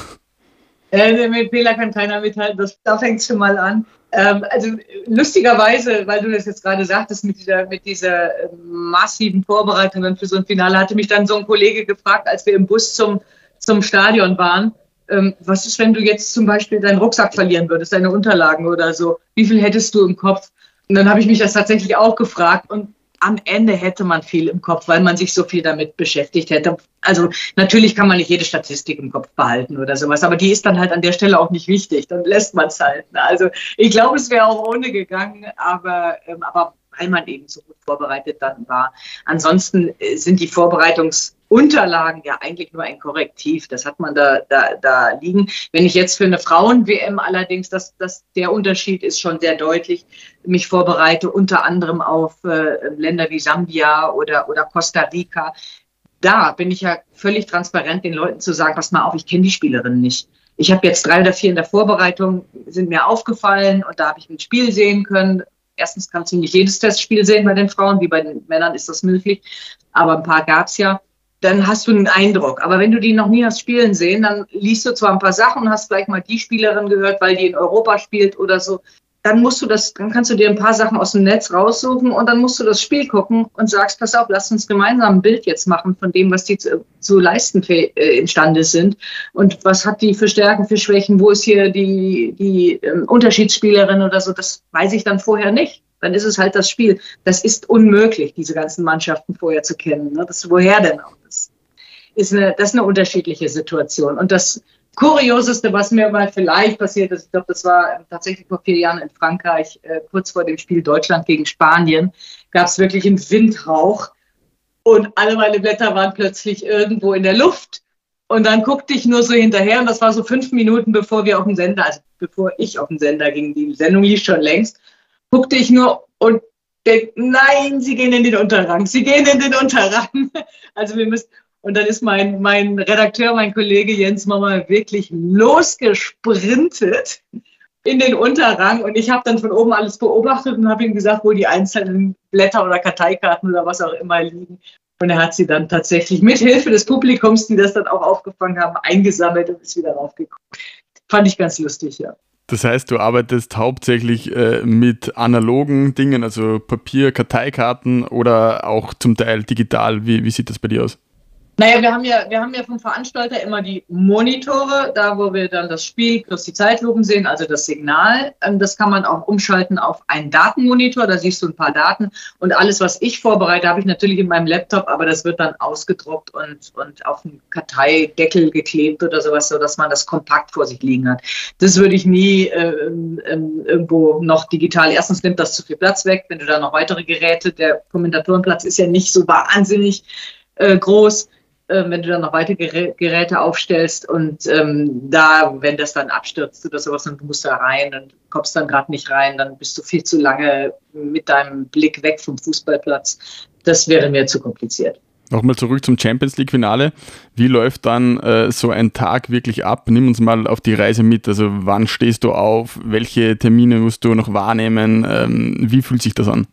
Äh, mit Fehler kann keiner mithalten, das, da fängt es schon mal an. Ähm, also lustigerweise, weil du das jetzt gerade sagtest, mit dieser, mit dieser äh, massiven Vorbereitung dann für so ein Finale, hatte mich dann so ein Kollege gefragt, als wir im Bus zum, zum Stadion waren, ähm, was ist, wenn du jetzt zum Beispiel deinen Rucksack verlieren würdest, deine Unterlagen oder so? Wie viel hättest du im Kopf? Und dann habe ich mich das tatsächlich auch gefragt und am Ende hätte man viel im Kopf, weil man sich so viel damit beschäftigt hätte. Also natürlich kann man nicht jede Statistik im Kopf behalten oder sowas, aber die ist dann halt an der Stelle auch nicht wichtig. Dann lässt man es halt. Ne? Also ich glaube, es wäre auch ohne gegangen, aber, ähm, aber weil man eben so gut vorbereitet dann war. Ansonsten äh, sind die Vorbereitungsunterlagen ja eigentlich nur ein Korrektiv. Das hat man da, da, da liegen. Wenn ich jetzt für eine Frauen-WM allerdings, das, das, der Unterschied ist schon sehr deutlich, mich vorbereite, unter anderem auf äh, Länder wie Sambia oder, oder Costa Rica. Da bin ich ja völlig transparent, den Leuten zu sagen, pass mal auf, ich kenne die Spielerinnen nicht. Ich habe jetzt drei oder vier in der Vorbereitung, sind mir aufgefallen und da habe ich ein Spiel sehen können erstens kannst du nicht jedes Testspiel sehen bei den Frauen, wie bei den Männern ist das möglich, aber ein paar gab es ja. Dann hast du einen Eindruck. Aber wenn du die noch nie hast spielen sehen, dann liest du zwar ein paar Sachen und hast vielleicht mal die Spielerin gehört, weil die in Europa spielt oder so dann musst du das, dann kannst du dir ein paar Sachen aus dem Netz raussuchen und dann musst du das Spiel gucken und sagst, pass auf, lass uns gemeinsam ein Bild jetzt machen von dem, was die zu, zu leisten äh, imstande sind und was hat die für Stärken, für Schwächen, wo ist hier die, die ähm, Unterschiedsspielerin oder so, das weiß ich dann vorher nicht. Dann ist es halt das Spiel. Das ist unmöglich, diese ganzen Mannschaften vorher zu kennen. Ne? Das, woher denn auch? Das ist eine, das ist eine unterschiedliche Situation. Und das Kurioseste, was mir mal vielleicht passiert ist, ich glaube, das war tatsächlich vor vier Jahren in Frankreich, äh, kurz vor dem Spiel Deutschland gegen Spanien, gab es wirklich einen Windhauch und alle meine Blätter waren plötzlich irgendwo in der Luft. Und dann guckte ich nur so hinterher und das war so fünf Minuten, bevor wir auf den Sender, also bevor ich auf den Sender ging, die Sendung lief schon längst, guckte ich nur und denke, nein, sie gehen in den Unterrang, sie gehen in den Unterrang. Also wir müssen, und dann ist mein, mein Redakteur, mein Kollege Jens Mama wirklich losgesprintet in den Unterrang. Und ich habe dann von oben alles beobachtet und habe ihm gesagt, wo die einzelnen Blätter oder Karteikarten oder was auch immer liegen. Und er hat sie dann tatsächlich mit Hilfe des Publikums, die das dann auch aufgefangen haben, eingesammelt und ist wieder raufgekommen. Fand ich ganz lustig, ja. Das heißt, du arbeitest hauptsächlich äh, mit analogen Dingen, also Papier, Karteikarten oder auch zum Teil digital. Wie, wie sieht das bei dir aus? Naja, wir haben ja, wir haben ja vom Veranstalter immer die Monitore, da wo wir dann das Spiel plus die Zeitlupen sehen, also das Signal. Ähm, das kann man auch umschalten auf einen Datenmonitor, da siehst du ein paar Daten. Und alles, was ich vorbereite, habe ich natürlich in meinem Laptop, aber das wird dann ausgedruckt und, und auf einen Karteideckel geklebt oder sowas, so dass man das kompakt vor sich liegen hat. Das würde ich nie äh, äh, irgendwo noch digital. Erstens nimmt das zu viel Platz weg, wenn du da noch weitere Geräte, der Kommentatorenplatz ist ja nicht so wahnsinnig äh, groß äh, wenn du dann noch weitere Geräte aufstellst und ähm, da, wenn das dann abstürzt oder sowas du musst da rein und kommst dann gerade nicht rein, dann bist du viel zu lange mit deinem Blick weg vom Fußballplatz. Das wäre mir zu kompliziert. Nochmal zurück zum Champions League Finale. Wie läuft dann äh, so ein Tag wirklich ab? Nimm uns mal auf die Reise mit. Also wann stehst du auf? Welche Termine musst du noch wahrnehmen? Ähm, wie fühlt sich das an?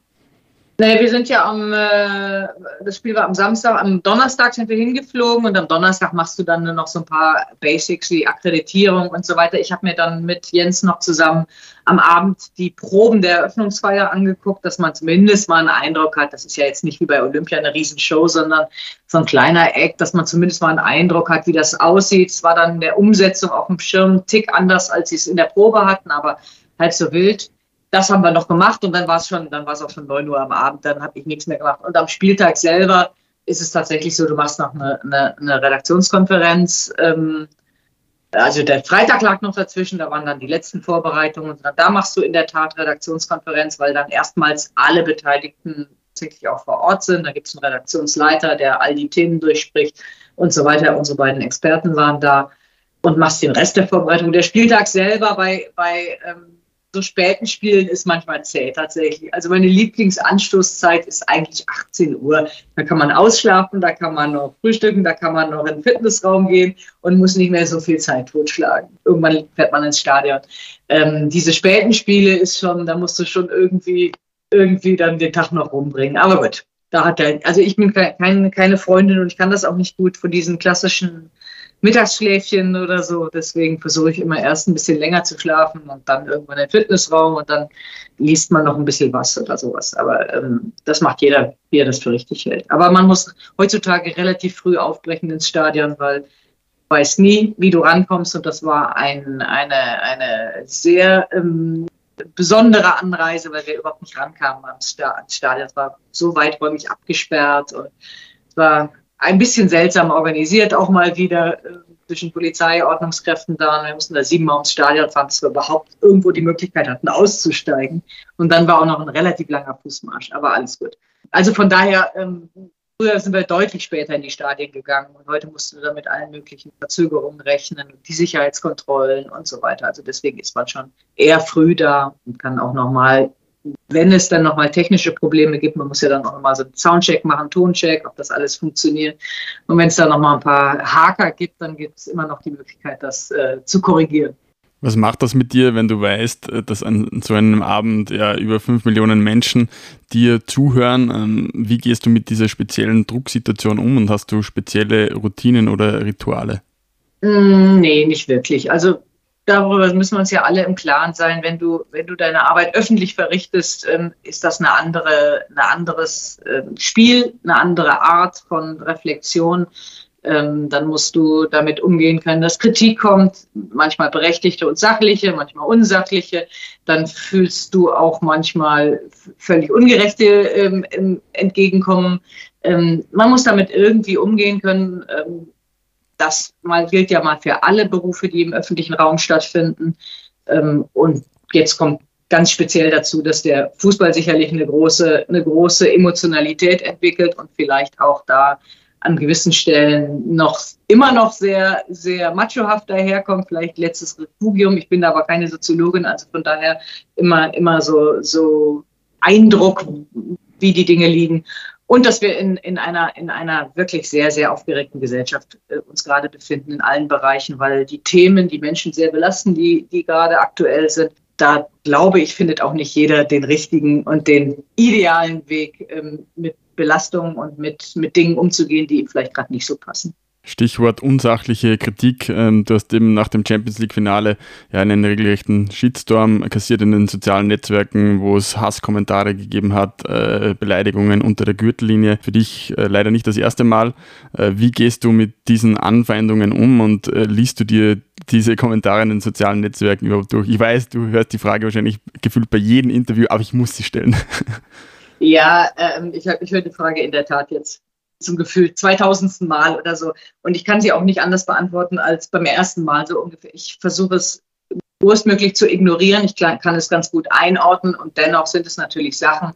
Naja, wir sind ja am, äh, das Spiel war am Samstag, am Donnerstag sind wir hingeflogen und am Donnerstag machst du dann nur noch so ein paar Basics wie Akkreditierung und so weiter. Ich habe mir dann mit Jens noch zusammen am Abend die Proben der Eröffnungsfeier angeguckt, dass man zumindest mal einen Eindruck hat, das ist ja jetzt nicht wie bei Olympia eine Riesenshow, sondern so ein kleiner Eck, dass man zumindest mal einen Eindruck hat, wie das aussieht. Es war dann in der Umsetzung auf dem Schirm ein Tick anders, als sie es in der Probe hatten, aber halt so wild das haben wir noch gemacht und dann war es schon, dann war es auch schon neun Uhr am Abend, dann habe ich nichts mehr gemacht. Und am Spieltag selber ist es tatsächlich so, du machst noch eine, eine, eine Redaktionskonferenz. Ähm, also der Freitag lag noch dazwischen, da waren dann die letzten Vorbereitungen. Da machst du in der Tat Redaktionskonferenz, weil dann erstmals alle Beteiligten tatsächlich auch vor Ort sind. Da gibt es einen Redaktionsleiter, der all die Themen durchspricht und so weiter. Unsere beiden Experten waren da und machst den Rest der Vorbereitung. Der Spieltag selber bei, bei ähm, so späten Spielen ist manchmal zäh tatsächlich. Also meine Lieblingsanstoßzeit ist eigentlich 18 Uhr. Da kann man ausschlafen, da kann man noch frühstücken, da kann man noch in den Fitnessraum gehen und muss nicht mehr so viel Zeit totschlagen. Irgendwann fährt man ins Stadion. Ähm, diese späten Spiele ist schon, da musst du schon irgendwie, irgendwie dann den Tag noch rumbringen. Aber gut, da hat er, also ich bin keine, keine Freundin und ich kann das auch nicht gut von diesen klassischen Mittagsschläfchen oder so. Deswegen versuche ich immer erst ein bisschen länger zu schlafen und dann irgendwann in den Fitnessraum und dann liest man noch ein bisschen was oder sowas. Aber ähm, das macht jeder, wie er das für richtig hält. Aber man muss heutzutage relativ früh aufbrechen ins Stadion, weil weiß nie, wie du rankommst. Und das war ein, eine, eine sehr ähm, besondere Anreise, weil wir überhaupt nicht rankamen ans Stadion. Es war so weiträumig abgesperrt und es war ein bisschen seltsam organisiert, auch mal wieder äh, zwischen Polizei, Ordnungskräften da. Und wir mussten da siebenmal ums Stadion fahren, dass wir überhaupt irgendwo die Möglichkeit hatten, auszusteigen. Und dann war auch noch ein relativ langer Fußmarsch, aber alles gut. Also von daher, ähm, früher sind wir deutlich später in die Stadien gegangen und heute mussten wir da mit allen möglichen Verzögerungen rechnen, die Sicherheitskontrollen und so weiter. Also deswegen ist man schon eher früh da und kann auch nochmal wenn es dann nochmal technische Probleme gibt, man muss ja dann auch nochmal so einen Soundcheck machen, Toncheck, ob das alles funktioniert. Und wenn es dann nochmal ein paar Haker gibt, dann gibt es immer noch die Möglichkeit, das äh, zu korrigieren. Was macht das mit dir, wenn du weißt, äh, dass an so einem Abend ja über fünf Millionen Menschen dir zuhören? Ähm, wie gehst du mit dieser speziellen Drucksituation um und hast du spezielle Routinen oder Rituale? Mm, nee, nicht wirklich. Also darüber müssen wir uns ja alle im Klaren sein. Wenn du, wenn du deine Arbeit öffentlich verrichtest, ähm, ist das eine andere, ein anderes ähm, Spiel, eine andere Art von Reflexion ähm, dann musst du damit umgehen können, dass Kritik kommt, manchmal berechtigte und sachliche, manchmal unsachliche. Dann fühlst du auch manchmal völlig ungerechte Entgegenkommen. Man muss damit irgendwie umgehen können. Das mal gilt ja mal für alle Berufe, die im öffentlichen Raum stattfinden. Ähm, und jetzt kommt ganz speziell dazu, dass der Fußball sicherlich eine große, eine große Emotionalität entwickelt und vielleicht auch da an gewissen Stellen noch immer noch sehr, sehr machohaft daherkommt, vielleicht letztes Refugium. Ich bin aber keine Soziologin, also von daher immer, immer so, so Eindruck, wie die Dinge liegen. Und dass wir in, in, einer, in einer wirklich sehr, sehr aufgeregten Gesellschaft äh, uns gerade befinden in allen Bereichen, weil die Themen die Menschen sehr belasten, die, die gerade aktuell sind. Da glaube ich, findet auch nicht jeder den richtigen und den idealen Weg, ähm, mit Belastungen und mit, mit Dingen umzugehen, die ihm vielleicht gerade nicht so passen. Stichwort unsachliche Kritik. Ähm, du hast eben nach dem Champions League-Finale ja einen regelrechten Shitstorm kassiert in den sozialen Netzwerken, wo es Hasskommentare gegeben hat, äh, Beleidigungen unter der Gürtellinie. Für dich äh, leider nicht das erste Mal. Äh, wie gehst du mit diesen Anfeindungen um und liest du dir diese Kommentare in den sozialen Netzwerken überhaupt durch? Ich weiß, du hörst die Frage wahrscheinlich gefühlt bei jedem Interview, aber ich muss sie stellen. Ja, ähm, ich, ich höre die Frage in der Tat jetzt zum Gefühl 2000. Mal oder so. Und ich kann sie auch nicht anders beantworten als beim ersten Mal so ungefähr. Ich versuche es größtmöglich zu ignorieren. Ich kann es ganz gut einordnen und dennoch sind es natürlich Sachen,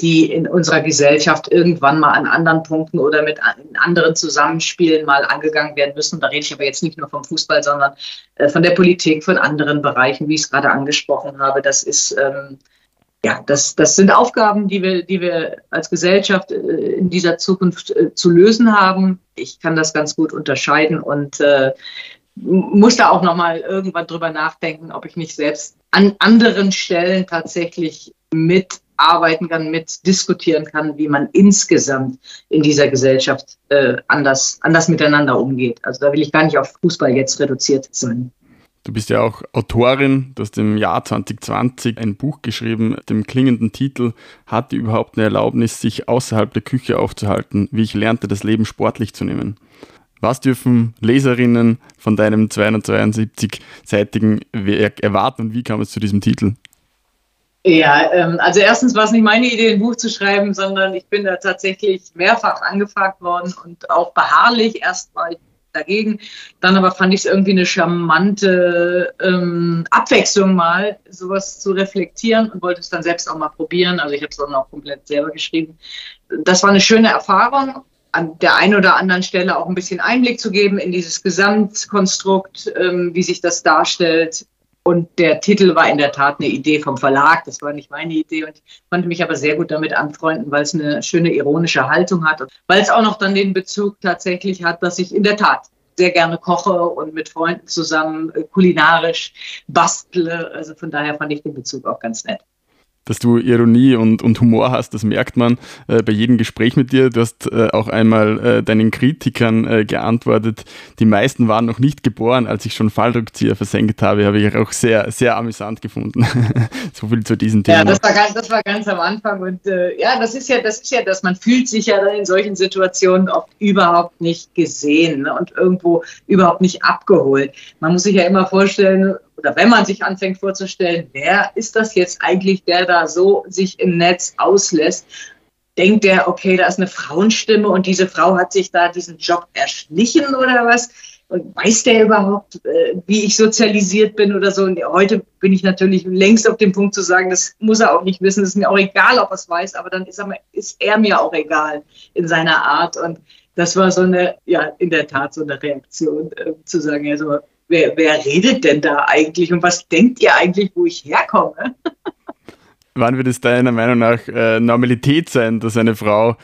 die in unserer Gesellschaft irgendwann mal an anderen Punkten oder mit anderen Zusammenspielen mal angegangen werden müssen. Da rede ich aber jetzt nicht nur vom Fußball, sondern äh, von der Politik, von anderen Bereichen, wie ich es gerade angesprochen habe. Das ist ähm, ja, das, das sind Aufgaben, die wir, die wir als Gesellschaft äh, in dieser Zukunft äh, zu lösen haben. Ich kann das ganz gut unterscheiden und äh, muss da auch nochmal irgendwann drüber nachdenken, ob ich nicht selbst an anderen Stellen tatsächlich mitarbeiten kann, mit diskutieren kann, wie man insgesamt in dieser Gesellschaft äh, anders, anders miteinander umgeht. Also da will ich gar nicht auf Fußball jetzt reduziert sein. Du bist ja auch Autorin, du hast im Jahr 2020 ein Buch geschrieben, dem klingenden Titel Hat die überhaupt eine Erlaubnis, sich außerhalb der Küche aufzuhalten, wie ich lernte, das Leben sportlich zu nehmen. Was dürfen Leserinnen von deinem 272-seitigen Werk erwarten und wie kam es zu diesem Titel? Ja, ähm, also erstens war es nicht meine Idee, ein Buch zu schreiben, sondern ich bin da tatsächlich mehrfach angefragt worden und auch beharrlich. Erst ich dagegen. Dann aber fand ich es irgendwie eine charmante ähm, Abwechslung mal, sowas zu reflektieren und wollte es dann selbst auch mal probieren. Also ich habe es dann auch komplett selber geschrieben. Das war eine schöne Erfahrung, an der einen oder anderen Stelle auch ein bisschen Einblick zu geben in dieses Gesamtkonstrukt, ähm, wie sich das darstellt. Und der Titel war in der Tat eine Idee vom Verlag. Das war nicht meine Idee. Und ich konnte mich aber sehr gut damit anfreunden, weil es eine schöne ironische Haltung hat. Und weil es auch noch dann den Bezug tatsächlich hat, dass ich in der Tat sehr gerne koche und mit Freunden zusammen kulinarisch bastle. Also von daher fand ich den Bezug auch ganz nett dass du Ironie und, und Humor hast, das merkt man äh, bei jedem Gespräch mit dir. Du hast äh, auch einmal äh, deinen Kritikern äh, geantwortet, die meisten waren noch nicht geboren, als ich schon Fallrückzieher versenkt habe. Habe ich auch sehr, sehr amüsant gefunden. so viel zu diesen Themen. Ja, das war ganz, das war ganz am Anfang. Und äh, ja, das ist ja, das ist ja, dass man fühlt sich ja dann in solchen Situationen oft überhaupt nicht gesehen ne, und irgendwo überhaupt nicht abgeholt. Man muss sich ja immer vorstellen, oder wenn man sich anfängt vorzustellen, wer ist das jetzt eigentlich, der da so sich im Netz auslässt, denkt der, okay, da ist eine Frauenstimme und diese Frau hat sich da diesen Job erschlichen oder was? Und weiß der überhaupt, äh, wie ich sozialisiert bin oder so? Und heute bin ich natürlich längst auf dem Punkt zu sagen, das muss er auch nicht wissen. Es ist mir auch egal, ob er es weiß, aber dann ist er, ist er mir auch egal in seiner Art. Und das war so eine, ja, in der Tat so eine Reaktion, äh, zu sagen, ja, so, wer, wer redet denn da eigentlich und was denkt ihr eigentlich, wo ich herkomme? Wann wird es deiner Meinung nach äh, Normalität sein, dass eine Frau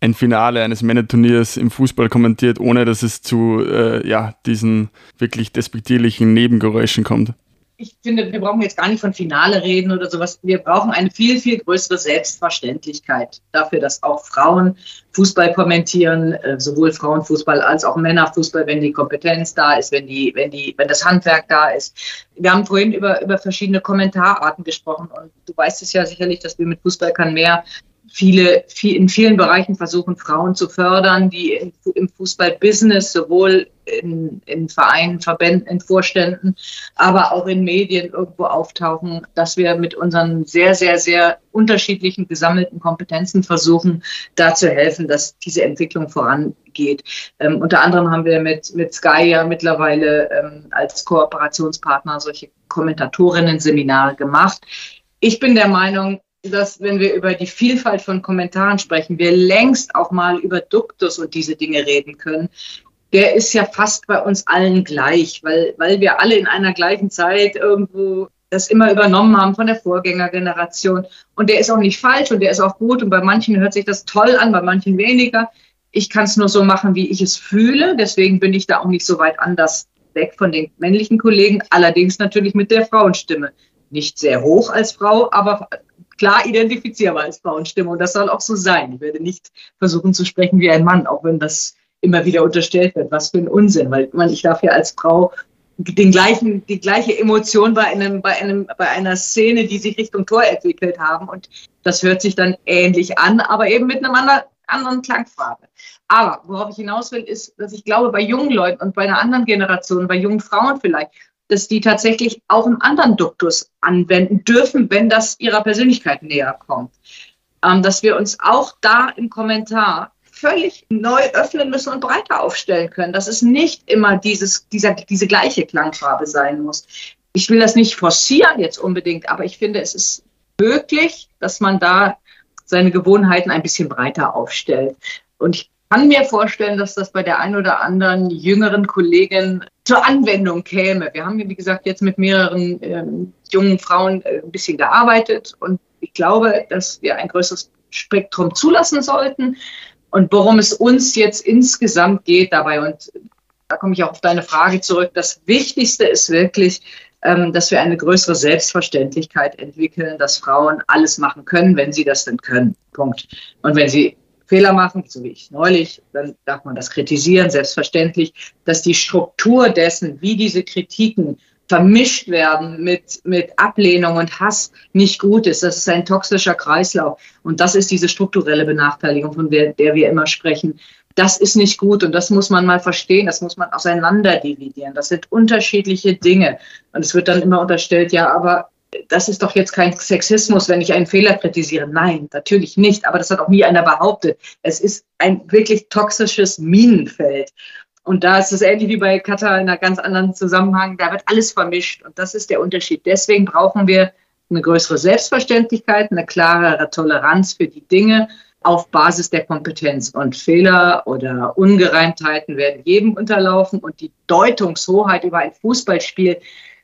ein Finale eines Männerturniers im Fußball kommentiert, ohne dass es zu äh, ja, diesen wirklich despektierlichen Nebengeräuschen kommt? Ich finde, wir brauchen jetzt gar nicht von Finale reden oder sowas. Wir brauchen eine viel, viel größere Selbstverständlichkeit dafür, dass auch Frauen Fußball kommentieren, äh, sowohl Frauenfußball als auch Männerfußball, wenn die Kompetenz da ist, wenn die, wenn die, wenn das Handwerk da ist. Wir haben vorhin über, über verschiedene Kommentararten gesprochen und du weißt es ja sicherlich, dass wir mit Fußball kann mehr viele, viel, in vielen Bereichen versuchen, Frauen zu fördern, die in, im Fußballbusiness sowohl in, in Vereinen, Verbänden, in Vorständen, aber auch in Medien irgendwo auftauchen, dass wir mit unseren sehr, sehr, sehr unterschiedlichen gesammelten Kompetenzen versuchen, da zu helfen, dass diese Entwicklung vorangeht. Ähm, unter anderem haben wir mit, mit Sky ja mittlerweile ähm, als Kooperationspartner solche Kommentatorinnen-Seminare gemacht. Ich bin der Meinung, dass wenn wir über die Vielfalt von Kommentaren sprechen, wir längst auch mal über Duktus und diese Dinge reden können. Der ist ja fast bei uns allen gleich, weil, weil wir alle in einer gleichen Zeit irgendwo das immer übernommen haben von der Vorgängergeneration. Und der ist auch nicht falsch und der ist auch gut. Und bei manchen hört sich das toll an, bei manchen weniger. Ich kann es nur so machen, wie ich es fühle. Deswegen bin ich da auch nicht so weit anders weg von den männlichen Kollegen. Allerdings natürlich mit der Frauenstimme. Nicht sehr hoch als Frau, aber klar identifizierbar als Frauenstimme und das soll auch so sein. Ich werde nicht versuchen zu sprechen wie ein Mann, auch wenn das immer wieder unterstellt wird. Was für ein Unsinn, weil man, ich darf ja als Frau den gleichen, die gleiche Emotion bei einem, bei einem, bei einer Szene, die sich Richtung Tor entwickelt haben und das hört sich dann ähnlich an, aber eben mit einem anderen, anderen Klangfarbe. Aber worauf ich hinaus will, ist, dass ich glaube, bei jungen Leuten und bei einer anderen Generation, bei jungen Frauen vielleicht, dass die tatsächlich auch einen anderen Duktus anwenden dürfen, wenn das ihrer Persönlichkeit näher kommt. Ähm, dass wir uns auch da im Kommentar völlig neu öffnen müssen und breiter aufstellen können, dass es nicht immer dieses, dieser, diese gleiche Klangfarbe sein muss. Ich will das nicht forcieren jetzt unbedingt, aber ich finde, es ist möglich, dass man da seine Gewohnheiten ein bisschen breiter aufstellt. Und ich kann mir vorstellen, dass das bei der einen oder anderen jüngeren Kollegin zur Anwendung käme. Wir haben, wie gesagt, jetzt mit mehreren ähm, jungen Frauen äh, ein bisschen gearbeitet und ich glaube, dass wir ein größeres Spektrum zulassen sollten. Und worum es uns jetzt insgesamt geht dabei, und da komme ich auch auf deine Frage zurück, das Wichtigste ist wirklich, ähm, dass wir eine größere Selbstverständlichkeit entwickeln, dass Frauen alles machen können, wenn sie das denn können. Punkt. Und wenn sie Fehler machen, so wie ich neulich, dann darf man das kritisieren, selbstverständlich, dass die Struktur dessen, wie diese Kritiken vermischt werden mit, mit Ablehnung und Hass nicht gut ist. Das ist ein toxischer Kreislauf. Und das ist diese strukturelle Benachteiligung, von der, der wir immer sprechen. Das ist nicht gut und das muss man mal verstehen, das muss man auseinander dividieren. Das sind unterschiedliche Dinge. Und es wird dann immer unterstellt, ja, aber das ist doch jetzt kein Sexismus, wenn ich einen Fehler kritisiere. Nein, natürlich nicht. Aber das hat auch nie einer behauptet. Es ist ein wirklich toxisches Minenfeld. Und da ist es ähnlich wie bei Katar in einem ganz anderen Zusammenhang. Da wird alles vermischt. Und das ist der Unterschied. Deswegen brauchen wir eine größere Selbstverständlichkeit, eine klarere Toleranz für die Dinge auf Basis der Kompetenz. Und Fehler oder Ungereimtheiten werden jedem unterlaufen. Und die Deutungshoheit über ein Fußballspiel,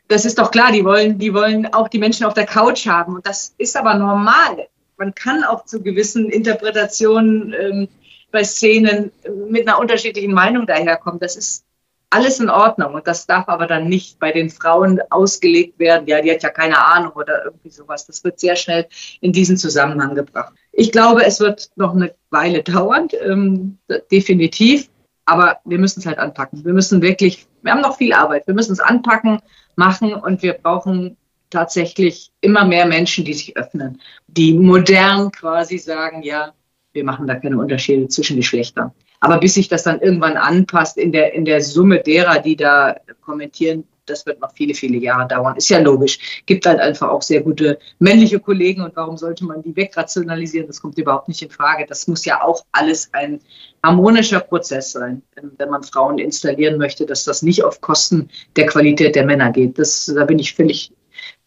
das ist doch klar, die wollen, die wollen auch die Menschen auf der Couch haben. Und das ist aber normal. Man kann auch zu gewissen Interpretationen ähm, bei Szenen mit einer unterschiedlichen Meinung daherkommen. Das ist alles in Ordnung. Und das darf aber dann nicht bei den Frauen ausgelegt werden. Ja, die hat ja keine Ahnung oder irgendwie sowas. Das wird sehr schnell in diesen Zusammenhang gebracht. Ich glaube, es wird noch eine Weile dauern, ähm, definitiv. Aber wir müssen es halt anpacken. Wir müssen wirklich, wir haben noch viel Arbeit. Wir müssen es anpacken machen und wir brauchen tatsächlich immer mehr Menschen, die sich öffnen, die modern quasi sagen, ja, wir machen da keine Unterschiede zwischen Geschlechtern. Aber bis sich das dann irgendwann anpasst in der, in der Summe derer, die da kommentieren, das wird noch viele, viele Jahre dauern. Ist ja logisch. Gibt halt einfach auch sehr gute männliche Kollegen und warum sollte man die wegrationalisieren? Das kommt überhaupt nicht in Frage. Das muss ja auch alles ein harmonischer Prozess sein, wenn man Frauen installieren möchte, dass das nicht auf Kosten der Qualität der Männer geht. Das, da bin ich völlig,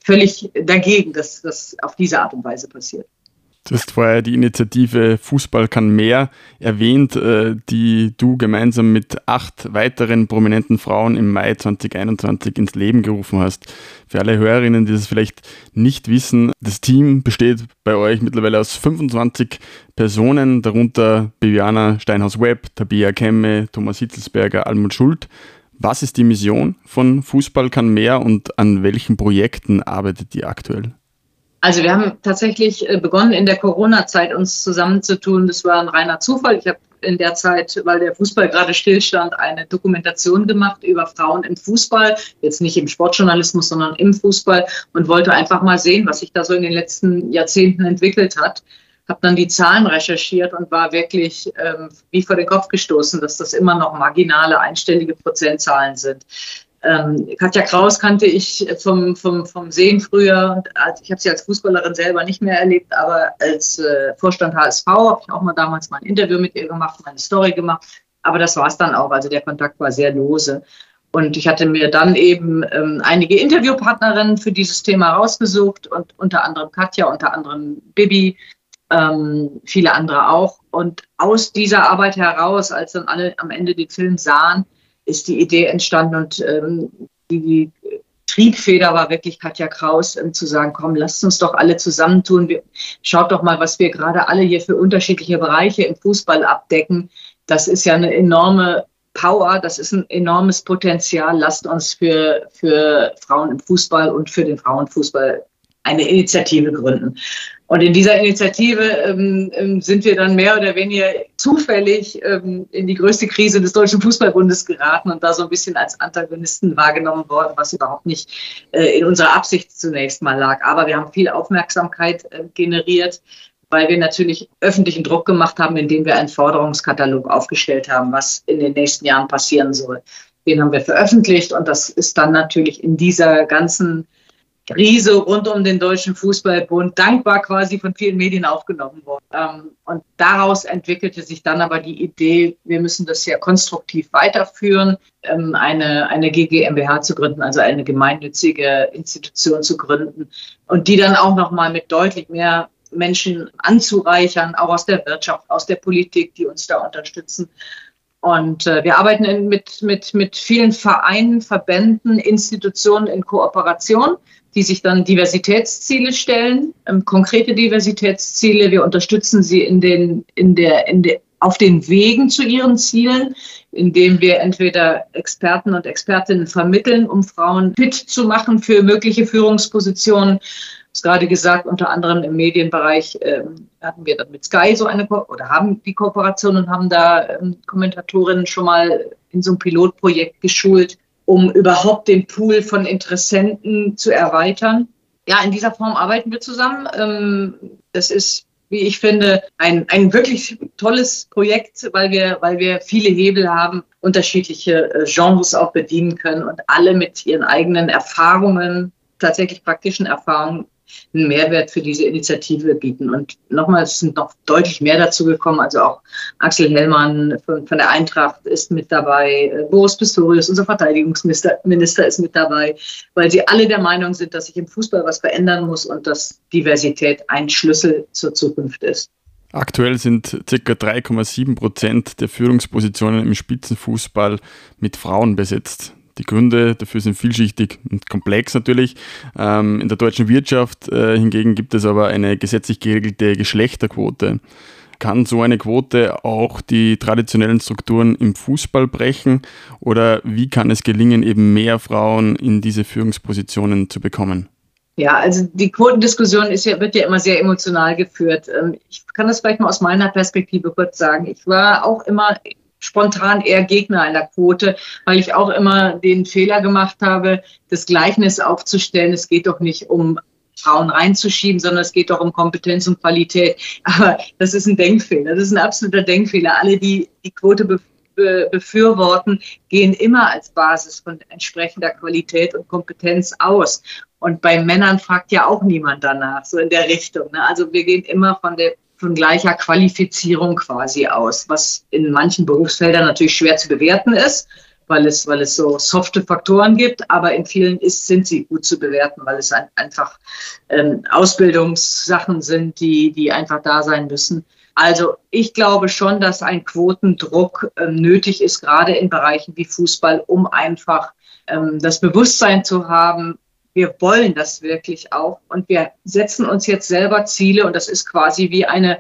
völlig dagegen, dass das auf diese Art und Weise passiert. Du hast vorher die Initiative Fußball kann mehr erwähnt, äh, die du gemeinsam mit acht weiteren prominenten Frauen im Mai 2021 ins Leben gerufen hast. Für alle Hörerinnen, die das vielleicht nicht wissen, das Team besteht bei euch mittlerweile aus 25 Personen, darunter Bibiana Steinhaus-Webb, Tabia Kemme, Thomas Hitzelsberger, Almut Schuld. Was ist die Mission von Fußball kann mehr und an welchen Projekten arbeitet ihr aktuell? Also wir haben tatsächlich äh, begonnen in der Corona-Zeit uns zusammenzutun. Das war ein reiner Zufall. Ich habe in der Zeit, weil der Fußball gerade stillstand, eine Dokumentation gemacht über Frauen im Fußball. Jetzt nicht im Sportjournalismus, sondern im Fußball und wollte einfach mal sehen, was sich da so in den letzten Jahrzehnten entwickelt hat habe dann die Zahlen recherchiert und war wirklich ähm, wie vor den Kopf gestoßen, dass das immer noch marginale, einstellige Prozentzahlen sind. Ähm, Katja Kraus kannte ich vom, vom, vom Sehen früher. Ich habe sie als Fußballerin selber nicht mehr erlebt, aber als äh, Vorstand HSV habe ich auch mal damals mal ein Interview mit ihr gemacht, meine Story gemacht. Aber das war es dann auch. Also der Kontakt war sehr lose. Und ich hatte mir dann eben ähm, einige Interviewpartnerinnen für dieses Thema rausgesucht und unter anderem Katja, unter anderem Bibi, ähm, viele andere auch. Und aus dieser Arbeit heraus, als dann alle am Ende den Film sahen, ist die Idee entstanden und ähm, die Triebfeder war wirklich Katja Kraus, ähm, zu sagen, komm, lasst uns doch alle zusammentun. Wir, schaut doch mal, was wir gerade alle hier für unterschiedliche Bereiche im Fußball abdecken. Das ist ja eine enorme Power, das ist ein enormes Potenzial. Lasst uns für, für Frauen im Fußball und für den Frauenfußball eine Initiative gründen. Und in dieser Initiative ähm, ähm, sind wir dann mehr oder weniger zufällig ähm, in die größte Krise des Deutschen Fußballbundes geraten und da so ein bisschen als Antagonisten wahrgenommen worden, was überhaupt nicht äh, in unserer Absicht zunächst mal lag. Aber wir haben viel Aufmerksamkeit äh, generiert, weil wir natürlich öffentlichen Druck gemacht haben, indem wir einen Forderungskatalog aufgestellt haben, was in den nächsten Jahren passieren soll. Den haben wir veröffentlicht und das ist dann natürlich in dieser ganzen Krise rund um den Deutschen Fußballbund dankbar quasi von vielen Medien aufgenommen worden. Ähm, und daraus entwickelte sich dann aber die Idee, wir müssen das ja konstruktiv weiterführen, ähm, eine, eine GGMBH zu gründen, also eine gemeinnützige Institution zu gründen und die dann auch nochmal mit deutlich mehr Menschen anzureichern, auch aus der Wirtschaft, aus der Politik, die uns da unterstützen. Und äh, wir arbeiten mit, mit, mit vielen Vereinen, Verbänden, Institutionen in Kooperation die sich dann Diversitätsziele stellen, ähm, konkrete Diversitätsziele. Wir unterstützen sie in den, in der, in der, auf den Wegen zu ihren Zielen, indem wir entweder Experten und Expertinnen vermitteln, um Frauen fit zu machen für mögliche Führungspositionen. Ich gerade gesagt, unter anderem im Medienbereich ähm, hatten wir dann mit Sky so eine Ko oder haben die Kooperation und haben da ähm, Kommentatorinnen schon mal in so einem Pilotprojekt geschult, um überhaupt den Pool von Interessenten zu erweitern. Ja, in dieser Form arbeiten wir zusammen. Ähm, das ist, wie ich finde, ein, ein wirklich tolles Projekt, weil wir, weil wir viele Hebel haben, unterschiedliche äh, Genres auch bedienen können und alle mit ihren eigenen Erfahrungen, tatsächlich praktischen Erfahrungen einen Mehrwert für diese Initiative bieten. Und nochmal, es sind noch deutlich mehr dazu gekommen. Also auch Axel Hellmann von, von der Eintracht ist mit dabei, äh, Boris Pistorius, unser Verteidigungsminister Minister, ist mit dabei, weil sie alle der Meinung sind, dass sich im Fußball was verändern muss und dass Diversität ein Schlüssel zur Zukunft ist. Aktuell sind ca. 3,7 Prozent der Führungspositionen im Spitzenfußball mit Frauen besetzt. Die Gründe dafür sind vielschichtig und komplex natürlich. Ähm, in der deutschen Wirtschaft äh, hingegen gibt es aber eine gesetzlich geregelte Geschlechterquote. Kann so eine Quote auch die traditionellen Strukturen im Fußball brechen oder wie kann es gelingen, eben mehr Frauen in diese Führungspositionen zu bekommen? Ja, also die Quotendiskussion ist ja, wird ja immer sehr emotional geführt. Ähm, ich kann das vielleicht mal aus meiner Perspektive kurz sagen. Ich war auch immer spontan eher Gegner einer Quote, weil ich auch immer den Fehler gemacht habe, das Gleichnis aufzustellen. Es geht doch nicht um Frauen reinzuschieben, sondern es geht doch um Kompetenz und Qualität. Aber das ist ein Denkfehler. Das ist ein absoluter Denkfehler. Alle, die die Quote be be befürworten, gehen immer als Basis von entsprechender Qualität und Kompetenz aus. Und bei Männern fragt ja auch niemand danach, so in der Richtung. Ne? Also wir gehen immer von der von gleicher Qualifizierung quasi aus, was in manchen Berufsfeldern natürlich schwer zu bewerten ist, weil es, weil es so softe Faktoren gibt, aber in vielen ist, sind sie gut zu bewerten, weil es ein, einfach ähm, Ausbildungssachen sind, die, die einfach da sein müssen. Also ich glaube schon, dass ein Quotendruck ähm, nötig ist, gerade in Bereichen wie Fußball, um einfach ähm, das Bewusstsein zu haben, wir wollen das wirklich auch und wir setzen uns jetzt selber Ziele und das ist quasi wie eine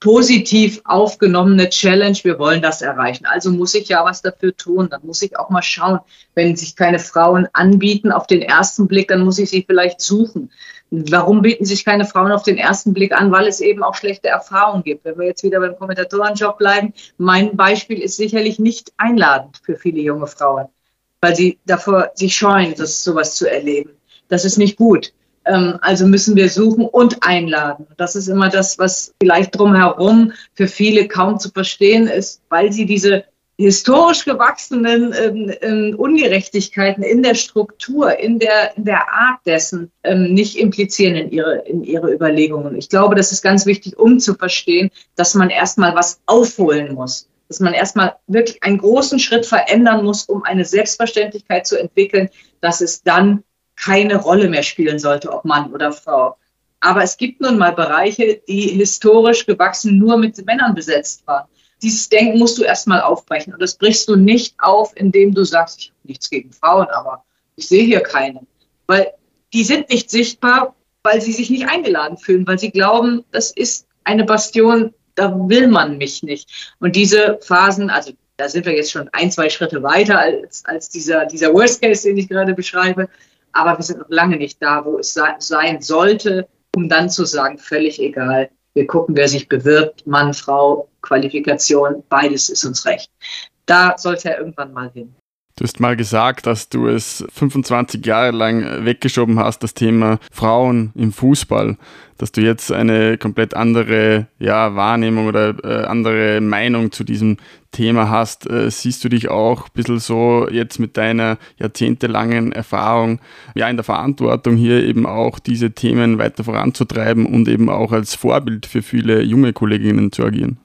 positiv aufgenommene Challenge, wir wollen das erreichen. Also muss ich ja was dafür tun. Dann muss ich auch mal schauen, wenn sich keine Frauen anbieten auf den ersten Blick, dann muss ich sie vielleicht suchen. Warum bieten sich keine Frauen auf den ersten Blick an? Weil es eben auch schlechte Erfahrungen gibt. Wenn wir jetzt wieder beim Kommentatorenjob bleiben, mein Beispiel ist sicherlich nicht einladend für viele junge Frauen, weil sie davor sich scheuen, das sowas zu erleben. Das ist nicht gut. Ähm, also müssen wir suchen und einladen. Das ist immer das, was vielleicht drumherum für viele kaum zu verstehen ist, weil sie diese historisch gewachsenen ähm, ähm, Ungerechtigkeiten in der Struktur, in der, in der Art dessen ähm, nicht implizieren in ihre, in ihre Überlegungen. Ich glaube, das ist ganz wichtig, um zu verstehen, dass man erstmal was aufholen muss. Dass man erstmal wirklich einen großen Schritt verändern muss, um eine Selbstverständlichkeit zu entwickeln, dass es dann keine Rolle mehr spielen sollte, ob Mann oder Frau. Aber es gibt nun mal Bereiche, die historisch gewachsen nur mit Männern besetzt waren. Dieses Denken musst du erstmal aufbrechen. Und das brichst du nicht auf, indem du sagst, ich habe nichts gegen Frauen, aber ich sehe hier keine. Weil die sind nicht sichtbar, weil sie sich nicht eingeladen fühlen, weil sie glauben, das ist eine Bastion, da will man mich nicht. Und diese Phasen, also da sind wir jetzt schon ein, zwei Schritte weiter als, als dieser, dieser Worst Case, den ich gerade beschreibe aber wir sind noch lange nicht da, wo es sein sollte, um dann zu sagen, völlig egal. Wir gucken, wer sich bewirbt, Mann, Frau, Qualifikation, beides ist uns recht. Da sollte er irgendwann mal hin. Du hast mal gesagt, dass du es 25 Jahre lang weggeschoben hast, das Thema Frauen im Fußball, dass du jetzt eine komplett andere ja, Wahrnehmung oder äh, andere Meinung zu diesem Thema hast. Äh, siehst du dich auch ein bisschen so jetzt mit deiner jahrzehntelangen Erfahrung ja in der Verantwortung hier eben auch diese Themen weiter voranzutreiben und eben auch als Vorbild für viele junge Kolleginnen zu agieren?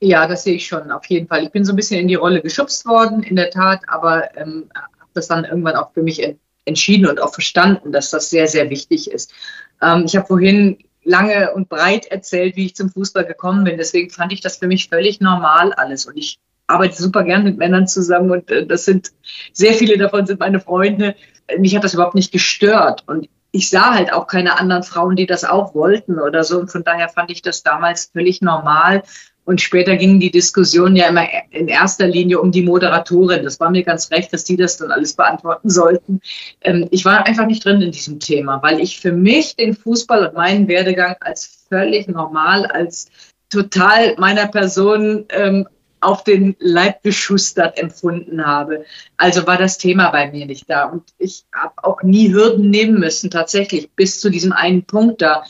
Ja, das sehe ich schon, auf jeden Fall. Ich bin so ein bisschen in die Rolle geschubst worden, in der Tat, aber ähm, habe das dann irgendwann auch für mich en entschieden und auch verstanden, dass das sehr, sehr wichtig ist. Ähm, ich habe vorhin lange und breit erzählt, wie ich zum Fußball gekommen bin. Deswegen fand ich das für mich völlig normal alles. Und ich arbeite super gern mit Männern zusammen und äh, das sind sehr viele davon sind meine Freunde. Mich hat das überhaupt nicht gestört. Und ich sah halt auch keine anderen Frauen, die das auch wollten oder so. Und von daher fand ich das damals völlig normal. Und später ging die Diskussion ja immer in erster Linie um die Moderatorin. Das war mir ganz recht, dass die das dann alles beantworten sollten. Ähm, ich war einfach nicht drin in diesem Thema, weil ich für mich den Fußball und meinen Werdegang als völlig normal, als total meiner Person ähm, auf den Leib geschustert empfunden habe. Also war das Thema bei mir nicht da. Und ich habe auch nie Hürden nehmen müssen, tatsächlich, bis zu diesem einen Punkt da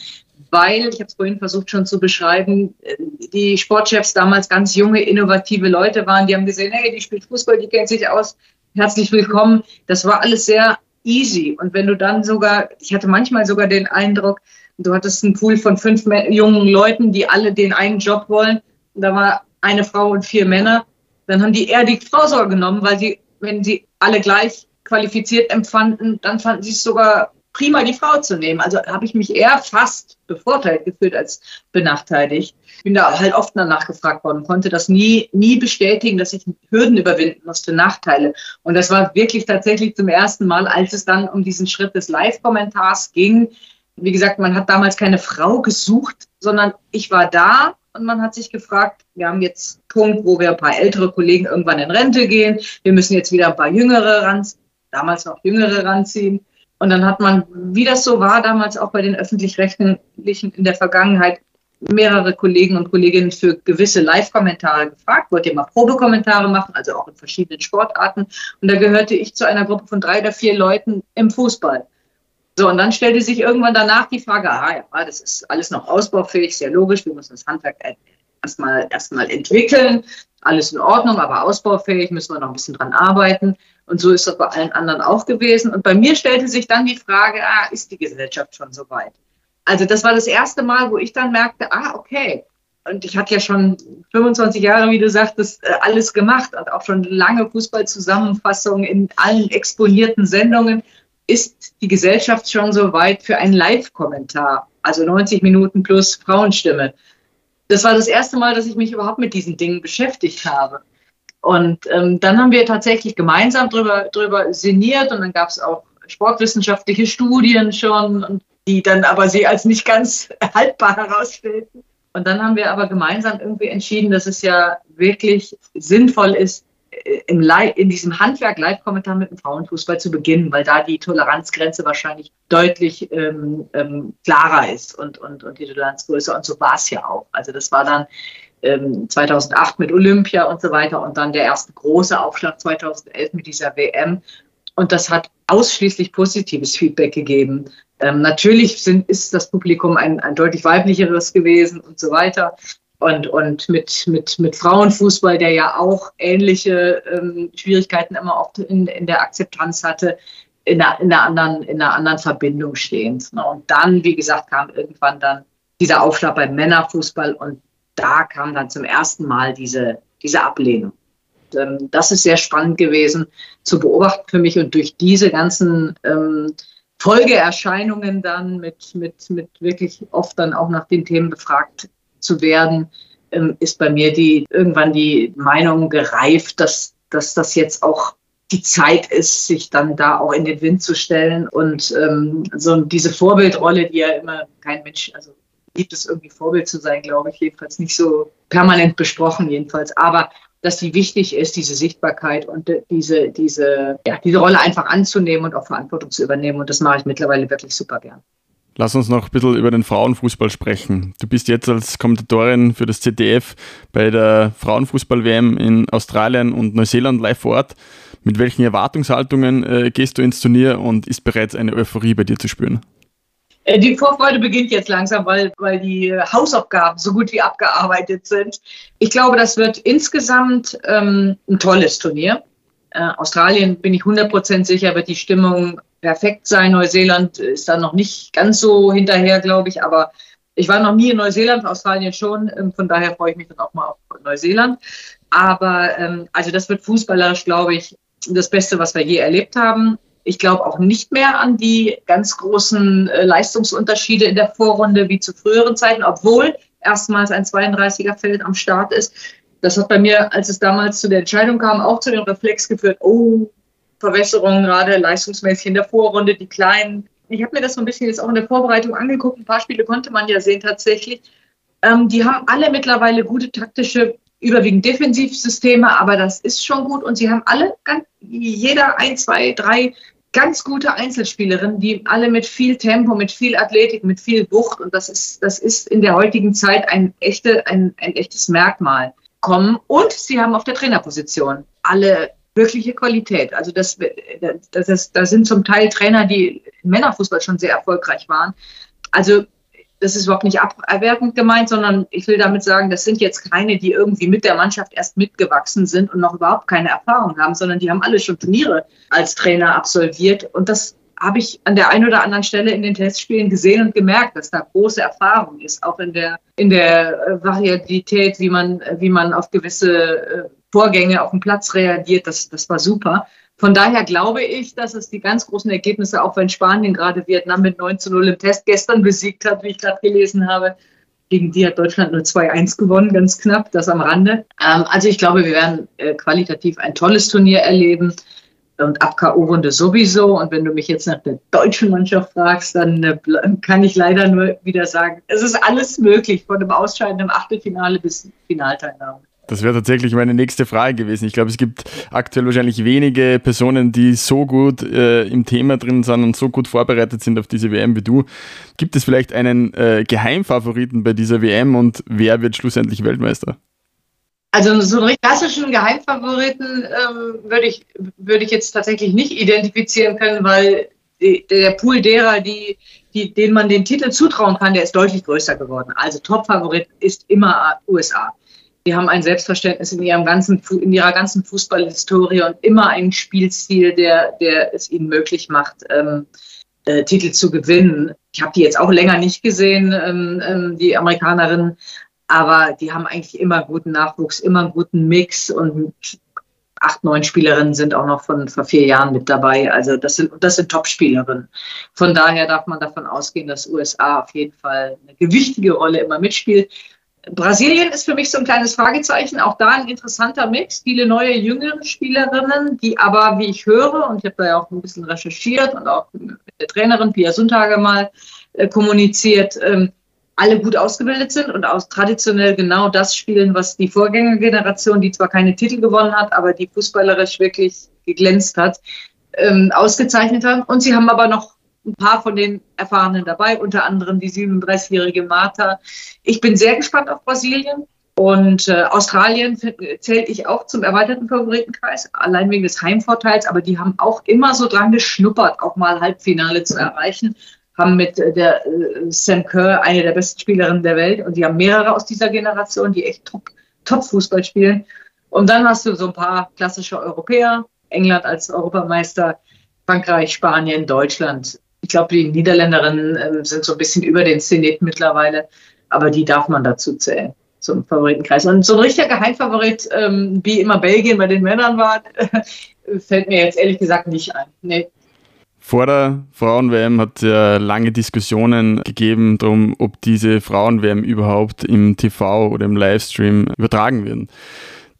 weil, ich habe es vorhin versucht schon zu beschreiben, die Sportchefs damals ganz junge, innovative Leute waren, die haben gesehen, hey, die spielt Fußball, die kennt sich aus, herzlich willkommen. Das war alles sehr easy. Und wenn du dann sogar, ich hatte manchmal sogar den Eindruck, du hattest einen Pool von fünf jungen Leuten, die alle den einen Job wollen, und da war eine Frau und vier Männer, dann haben die eher die Frau genommen, weil sie, wenn sie alle gleich qualifiziert empfanden, dann fanden sie es sogar prima, die Frau zu nehmen. Also habe ich mich eher fast bevorteilt gefühlt als benachteiligt. Bin da halt oft danach gefragt worden, konnte das nie, nie bestätigen, dass ich Hürden überwinden musste, Nachteile. Und das war wirklich tatsächlich zum ersten Mal, als es dann um diesen Schritt des Live-Kommentars ging. Wie gesagt, man hat damals keine Frau gesucht, sondern ich war da und man hat sich gefragt, wir haben jetzt einen Punkt, wo wir ein paar ältere Kollegen irgendwann in Rente gehen. Wir müssen jetzt wieder ein paar Jüngere ran, damals noch Jüngere ranziehen. Und dann hat man, wie das so war, damals auch bei den öffentlich-rechtlichen in der Vergangenheit, mehrere Kollegen und Kolleginnen für gewisse Live-Kommentare gefragt. Wollt ihr mal Probekommentare machen, also auch in verschiedenen Sportarten? Und da gehörte ich zu einer Gruppe von drei oder vier Leuten im Fußball. So, und dann stellte sich irgendwann danach die Frage, ah ja, das ist alles noch ausbaufähig, sehr logisch, wir müssen das Handwerk erstmal erstmal entwickeln, alles in Ordnung, aber ausbaufähig, müssen wir noch ein bisschen dran arbeiten. Und so ist das bei allen anderen auch gewesen. Und bei mir stellte sich dann die Frage, ah, ist die Gesellschaft schon so weit? Also das war das erste Mal, wo ich dann merkte, ah, okay. Und ich hatte ja schon 25 Jahre, wie du sagtest, äh, alles gemacht und auch schon lange Fußballzusammenfassungen in allen exponierten Sendungen. Ist die Gesellschaft schon so weit für einen Live-Kommentar? Also 90 Minuten plus Frauenstimme. Das war das erste Mal, dass ich mich überhaupt mit diesen Dingen beschäftigt habe. Und ähm, dann haben wir tatsächlich gemeinsam drüber, drüber sinniert und dann gab es auch sportwissenschaftliche Studien schon, die dann aber sie als nicht ganz haltbar herausstellten. Und dann haben wir aber gemeinsam irgendwie entschieden, dass es ja wirklich sinnvoll ist, im in diesem Handwerk Live-Kommentar mit dem Frauenfußball zu beginnen, weil da die Toleranzgrenze wahrscheinlich deutlich ähm, ähm, klarer ist und, und, und die Toleranzgröße. Und so war es ja auch. Also das war dann ähm, 2008 mit Olympia und so weiter und dann der erste große Aufschlag 2011 mit dieser WM. Und das hat ausschließlich positives Feedback gegeben. Ähm, natürlich sind, ist das Publikum ein, ein deutlich weiblicheres gewesen und so weiter und, und mit, mit, mit Frauenfußball, der ja auch ähnliche ähm, Schwierigkeiten immer oft in, in der Akzeptanz hatte, in einer, in einer, anderen, in einer anderen Verbindung stehend. Ne? Und dann, wie gesagt, kam irgendwann dann dieser Aufschlag beim Männerfußball und da kam dann zum ersten Mal diese, diese Ablehnung. Und, ähm, das ist sehr spannend gewesen zu beobachten für mich und durch diese ganzen ähm, Folgeerscheinungen dann mit, mit, mit wirklich oft dann auch nach den Themen befragt zu werden, ähm, ist bei mir die irgendwann die Meinung gereift, dass, dass das jetzt auch die Zeit ist, sich dann da auch in den Wind zu stellen. Und ähm, so diese Vorbildrolle, die ja immer kein Mensch, also liebt es irgendwie Vorbild zu sein, glaube ich, jedenfalls nicht so permanent besprochen jedenfalls, aber dass die wichtig ist, diese Sichtbarkeit und diese, diese, ja, diese Rolle einfach anzunehmen und auch Verantwortung zu übernehmen. Und das mache ich mittlerweile wirklich super gern. Lass uns noch ein bisschen über den Frauenfußball sprechen. Du bist jetzt als Kommentatorin für das ZDF bei der Frauenfußball-WM in Australien und Neuseeland live vor Ort. Mit welchen Erwartungshaltungen äh, gehst du ins Turnier und ist bereits eine Euphorie bei dir zu spüren? Äh, die Vorfreude beginnt jetzt langsam, weil, weil die Hausaufgaben so gut wie abgearbeitet sind. Ich glaube, das wird insgesamt ähm, ein tolles Turnier. Äh, Australien bin ich 100% sicher, wird die Stimmung perfekt sein. Neuseeland ist da noch nicht ganz so hinterher, glaube ich, aber ich war noch nie in Neuseeland, Australien schon, ähm, von daher freue ich mich dann auch mal auf Neuseeland. Aber ähm, also das wird fußballerisch, glaube ich, das Beste, was wir je erlebt haben. Ich glaube auch nicht mehr an die ganz großen äh, Leistungsunterschiede in der Vorrunde wie zu früheren Zeiten, obwohl erstmals ein 32er Feld am Start ist. Das hat bei mir, als es damals zu der Entscheidung kam, auch zu dem Reflex geführt, oh, Verbesserungen, gerade leistungsmäßig in der Vorrunde, die kleinen. Ich habe mir das so ein bisschen jetzt auch in der Vorbereitung angeguckt. Ein paar Spiele konnte man ja sehen tatsächlich. Ähm, die haben alle mittlerweile gute taktische, überwiegend Defensivsysteme, aber das ist schon gut. Und sie haben alle, ganz, jeder ein, zwei, drei ganz gute Einzelspielerinnen, die alle mit viel Tempo, mit viel Athletik, mit viel Wucht und das ist, das ist in der heutigen Zeit ein, echte, ein, ein echtes Merkmal kommen. Und sie haben auf der Trainerposition alle wirkliche Qualität. Also das, das, das, das sind zum Teil Trainer, die im Männerfußball schon sehr erfolgreich waren. Also das ist überhaupt nicht abwertend gemeint, sondern ich will damit sagen, das sind jetzt keine, die irgendwie mit der Mannschaft erst mitgewachsen sind und noch überhaupt keine Erfahrung haben, sondern die haben alle schon Turniere als Trainer absolviert. Und das habe ich an der einen oder anderen Stelle in den Testspielen gesehen und gemerkt, dass da große Erfahrung ist, auch in der, in der Variabilität, wie man, wie man auf gewisse äh, Vorgänge auf dem Platz reagiert. Das, das war super. Von daher glaube ich, dass es die ganz großen Ergebnisse, auch wenn Spanien gerade Vietnam mit 9 zu 0 im Test gestern besiegt hat, wie ich gerade gelesen habe, gegen die hat Deutschland nur 2-1 gewonnen, ganz knapp, das am Rande. Ähm, also ich glaube, wir werden äh, qualitativ ein tolles Turnier erleben und ab K.O.-Runde sowieso. Und wenn du mich jetzt nach der deutschen Mannschaft fragst, dann äh, kann ich leider nur wieder sagen, es ist alles möglich, von dem Ausscheiden im Achtelfinale bis Finalteilnahme. Das wäre tatsächlich meine nächste Frage gewesen. Ich glaube, es gibt aktuell wahrscheinlich wenige Personen, die so gut äh, im Thema drin sind und so gut vorbereitet sind auf diese WM wie du. Gibt es vielleicht einen äh, Geheimfavoriten bei dieser WM und wer wird schlussendlich Weltmeister? Also so einen klassischen Geheimfavoriten ähm, würde ich, würd ich jetzt tatsächlich nicht identifizieren können, weil der Pool derer, die, die, denen man den Titel zutrauen kann, der ist deutlich größer geworden. Also Topfavorit ist immer USA. Die haben ein Selbstverständnis in, ihrem ganzen, in ihrer ganzen Fußballhistorie und immer einen Spielstil, der, der es ihnen möglich macht, ähm, äh, Titel zu gewinnen. Ich habe die jetzt auch länger nicht gesehen, ähm, ähm, die Amerikanerinnen, aber die haben eigentlich immer guten Nachwuchs, immer einen guten Mix und acht, neun Spielerinnen sind auch noch von vor vier Jahren mit dabei. Also das sind, das sind Top-Spielerinnen. Von daher darf man davon ausgehen, dass USA auf jeden Fall eine gewichtige Rolle immer mitspielt. Brasilien ist für mich so ein kleines Fragezeichen. Auch da ein interessanter Mix. Viele neue, jüngere Spielerinnen, die aber, wie ich höre, und ich habe da ja auch ein bisschen recherchiert und auch mit der Trainerin Pia Sundhage mal äh, kommuniziert, ähm, alle gut ausgebildet sind und aus traditionell genau das spielen, was die Vorgängergeneration, die zwar keine Titel gewonnen hat, aber die fußballerisch wirklich geglänzt hat, ähm, ausgezeichnet haben. Und sie haben aber noch ein paar von den Erfahrenen dabei, unter anderem die 37-jährige Martha. Ich bin sehr gespannt auf Brasilien. Und äh, Australien zähle ich auch zum erweiterten Favoritenkreis, allein wegen des Heimvorteils, aber die haben auch immer so dran geschnuppert, auch mal Halbfinale zu erreichen haben mit äh, der äh, Sam Kerr eine der besten Spielerinnen der Welt und die haben mehrere aus dieser Generation, die echt top, top Fußball spielen. Und dann hast du so ein paar klassische Europäer, England als Europameister, Frankreich, Spanien, Deutschland. Ich glaube, die Niederländerinnen äh, sind so ein bisschen über den Zenit mittlerweile, aber die darf man dazu zählen zum Favoritenkreis. Und so ein richtiger Geheimfavorit, ähm, wie immer Belgien bei den Männern war, fällt mir jetzt ehrlich gesagt nicht ein. Nee, vor der Frauen-WM hat es ja lange Diskussionen gegeben darum, ob diese Frauen-WM überhaupt im TV oder im Livestream übertragen werden.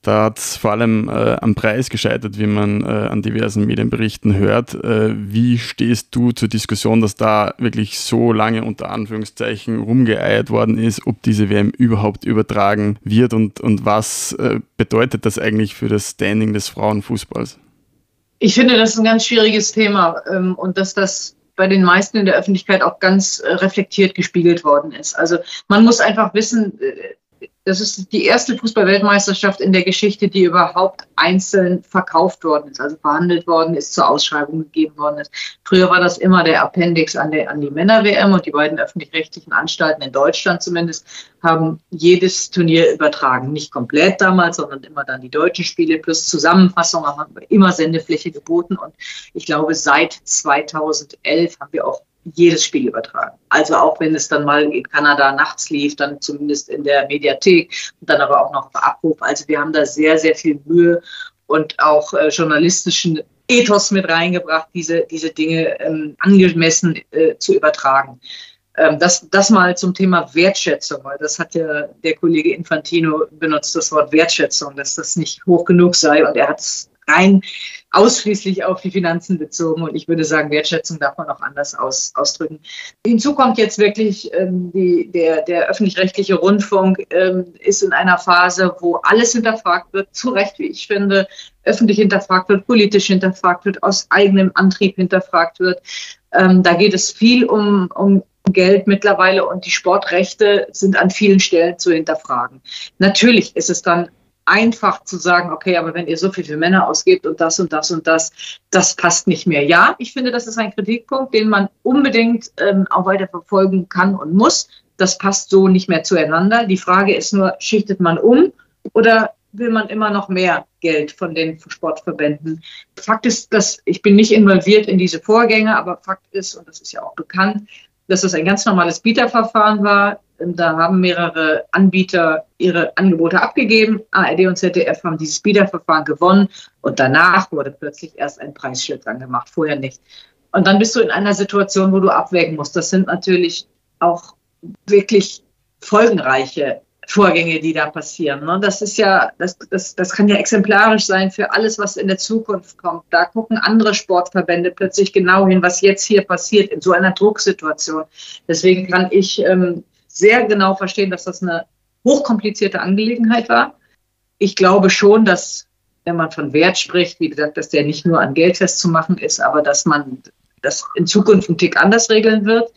Da hat es vor allem äh, am Preis gescheitert, wie man äh, an diversen Medienberichten hört. Äh, wie stehst du zur Diskussion, dass da wirklich so lange unter Anführungszeichen rumgeeiert worden ist, ob diese WM überhaupt übertragen wird und, und was äh, bedeutet das eigentlich für das Standing des Frauenfußballs? Ich finde, das ist ein ganz schwieriges Thema ähm, und dass das bei den meisten in der Öffentlichkeit auch ganz äh, reflektiert gespiegelt worden ist. Also man muss einfach wissen, äh, das ist die erste Fußballweltmeisterschaft in der Geschichte, die überhaupt einzeln verkauft worden ist, also verhandelt worden ist, zur Ausschreibung gegeben worden ist. Früher war das immer der Appendix an, der, an die Männer-WM und die beiden öffentlich-rechtlichen Anstalten in Deutschland zumindest haben jedes Turnier übertragen. Nicht komplett damals, sondern immer dann die deutschen Spiele plus Zusammenfassung, haben immer Sendefläche geboten und ich glaube, seit 2011 haben wir auch jedes Spiel übertragen. Also auch wenn es dann mal in Kanada nachts lief, dann zumindest in der Mediathek und dann aber auch noch bei Abruf. Also wir haben da sehr, sehr viel Mühe und auch äh, journalistischen Ethos mit reingebracht, diese, diese Dinge ähm, angemessen äh, zu übertragen. Ähm, das, das mal zum Thema Wertschätzung, weil das hat ja der Kollege Infantino benutzt, das Wort Wertschätzung, dass das nicht hoch genug sei und er hat es rein ausschließlich auf die Finanzen bezogen. Und ich würde sagen, Wertschätzung darf man auch anders aus, ausdrücken. Hinzu kommt jetzt wirklich, ähm, die, der, der öffentlich-rechtliche Rundfunk ähm, ist in einer Phase, wo alles hinterfragt wird, zu Recht, wie ich finde, öffentlich hinterfragt wird, politisch hinterfragt wird, aus eigenem Antrieb hinterfragt wird. Ähm, da geht es viel um, um Geld mittlerweile und die Sportrechte sind an vielen Stellen zu hinterfragen. Natürlich ist es dann einfach zu sagen, okay, aber wenn ihr so viel für Männer ausgebt und das und das und das, das passt nicht mehr. Ja, ich finde, das ist ein Kritikpunkt, den man unbedingt ähm, auch weiter verfolgen kann und muss. Das passt so nicht mehr zueinander. Die Frage ist nur, schichtet man um oder will man immer noch mehr Geld von den Sportverbänden? Fakt ist, dass ich bin nicht involviert in diese Vorgänge, aber Fakt ist, und das ist ja auch bekannt, dass es ein ganz normales Bieterverfahren war. Da haben mehrere Anbieter ihre Angebote abgegeben. ARD und ZDF haben dieses Bieterverfahren gewonnen und danach wurde plötzlich erst ein Preisschild angemacht, vorher nicht. Und dann bist du in einer Situation, wo du abwägen musst. Das sind natürlich auch wirklich folgenreiche Vorgänge, die da passieren. Ne? Das ist ja, das, das, das kann ja exemplarisch sein für alles, was in der Zukunft kommt. Da gucken andere Sportverbände plötzlich genau hin, was jetzt hier passiert in so einer Drucksituation. Deswegen kann ich ähm, sehr genau verstehen, dass das eine hochkomplizierte Angelegenheit war. Ich glaube schon, dass wenn man von Wert spricht, wie gesagt, dass der nicht nur an Geld festzumachen ist, aber dass man das in Zukunft einen Tick anders regeln wird.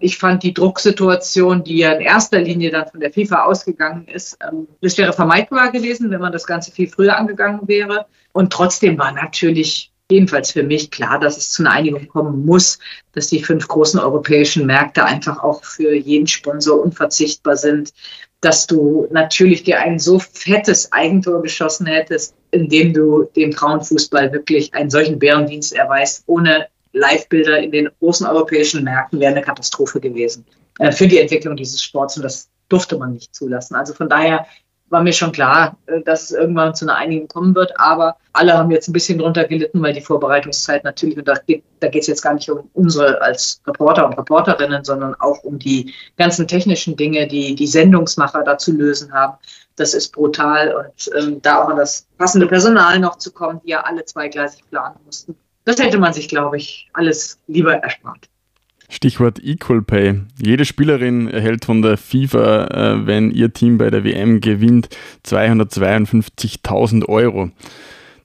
Ich fand die Drucksituation, die ja in erster Linie dann von der FIFA ausgegangen ist, ähm, das wäre vermeidbar gewesen, wenn man das Ganze viel früher angegangen wäre. Und trotzdem war natürlich jedenfalls für mich klar, dass es zu einer Einigung kommen muss, dass die fünf großen europäischen Märkte einfach auch für jeden Sponsor unverzichtbar sind, dass du natürlich dir ein so fettes Eigentor geschossen hättest, indem du dem Frauenfußball wirklich einen solchen Bärendienst erweist, ohne Live-Bilder in den großen europäischen Märkten wäre eine Katastrophe gewesen äh, für die Entwicklung dieses Sports und das durfte man nicht zulassen. Also von daher war mir schon klar, äh, dass es irgendwann zu einer Einigung kommen wird, aber alle haben jetzt ein bisschen drunter gelitten, weil die Vorbereitungszeit natürlich, und da geht es jetzt gar nicht um unsere als Reporter und Reporterinnen, sondern auch um die ganzen technischen Dinge, die die Sendungsmacher da zu lösen haben. Das ist brutal und ähm, da auch an das passende Personal noch zu kommen, die ja alle zweigleisig planen mussten das hätte man sich, glaube ich, alles lieber erspart. Stichwort Equal Pay. Jede Spielerin erhält von der FIFA, äh, wenn ihr Team bei der WM gewinnt, 252.000 Euro.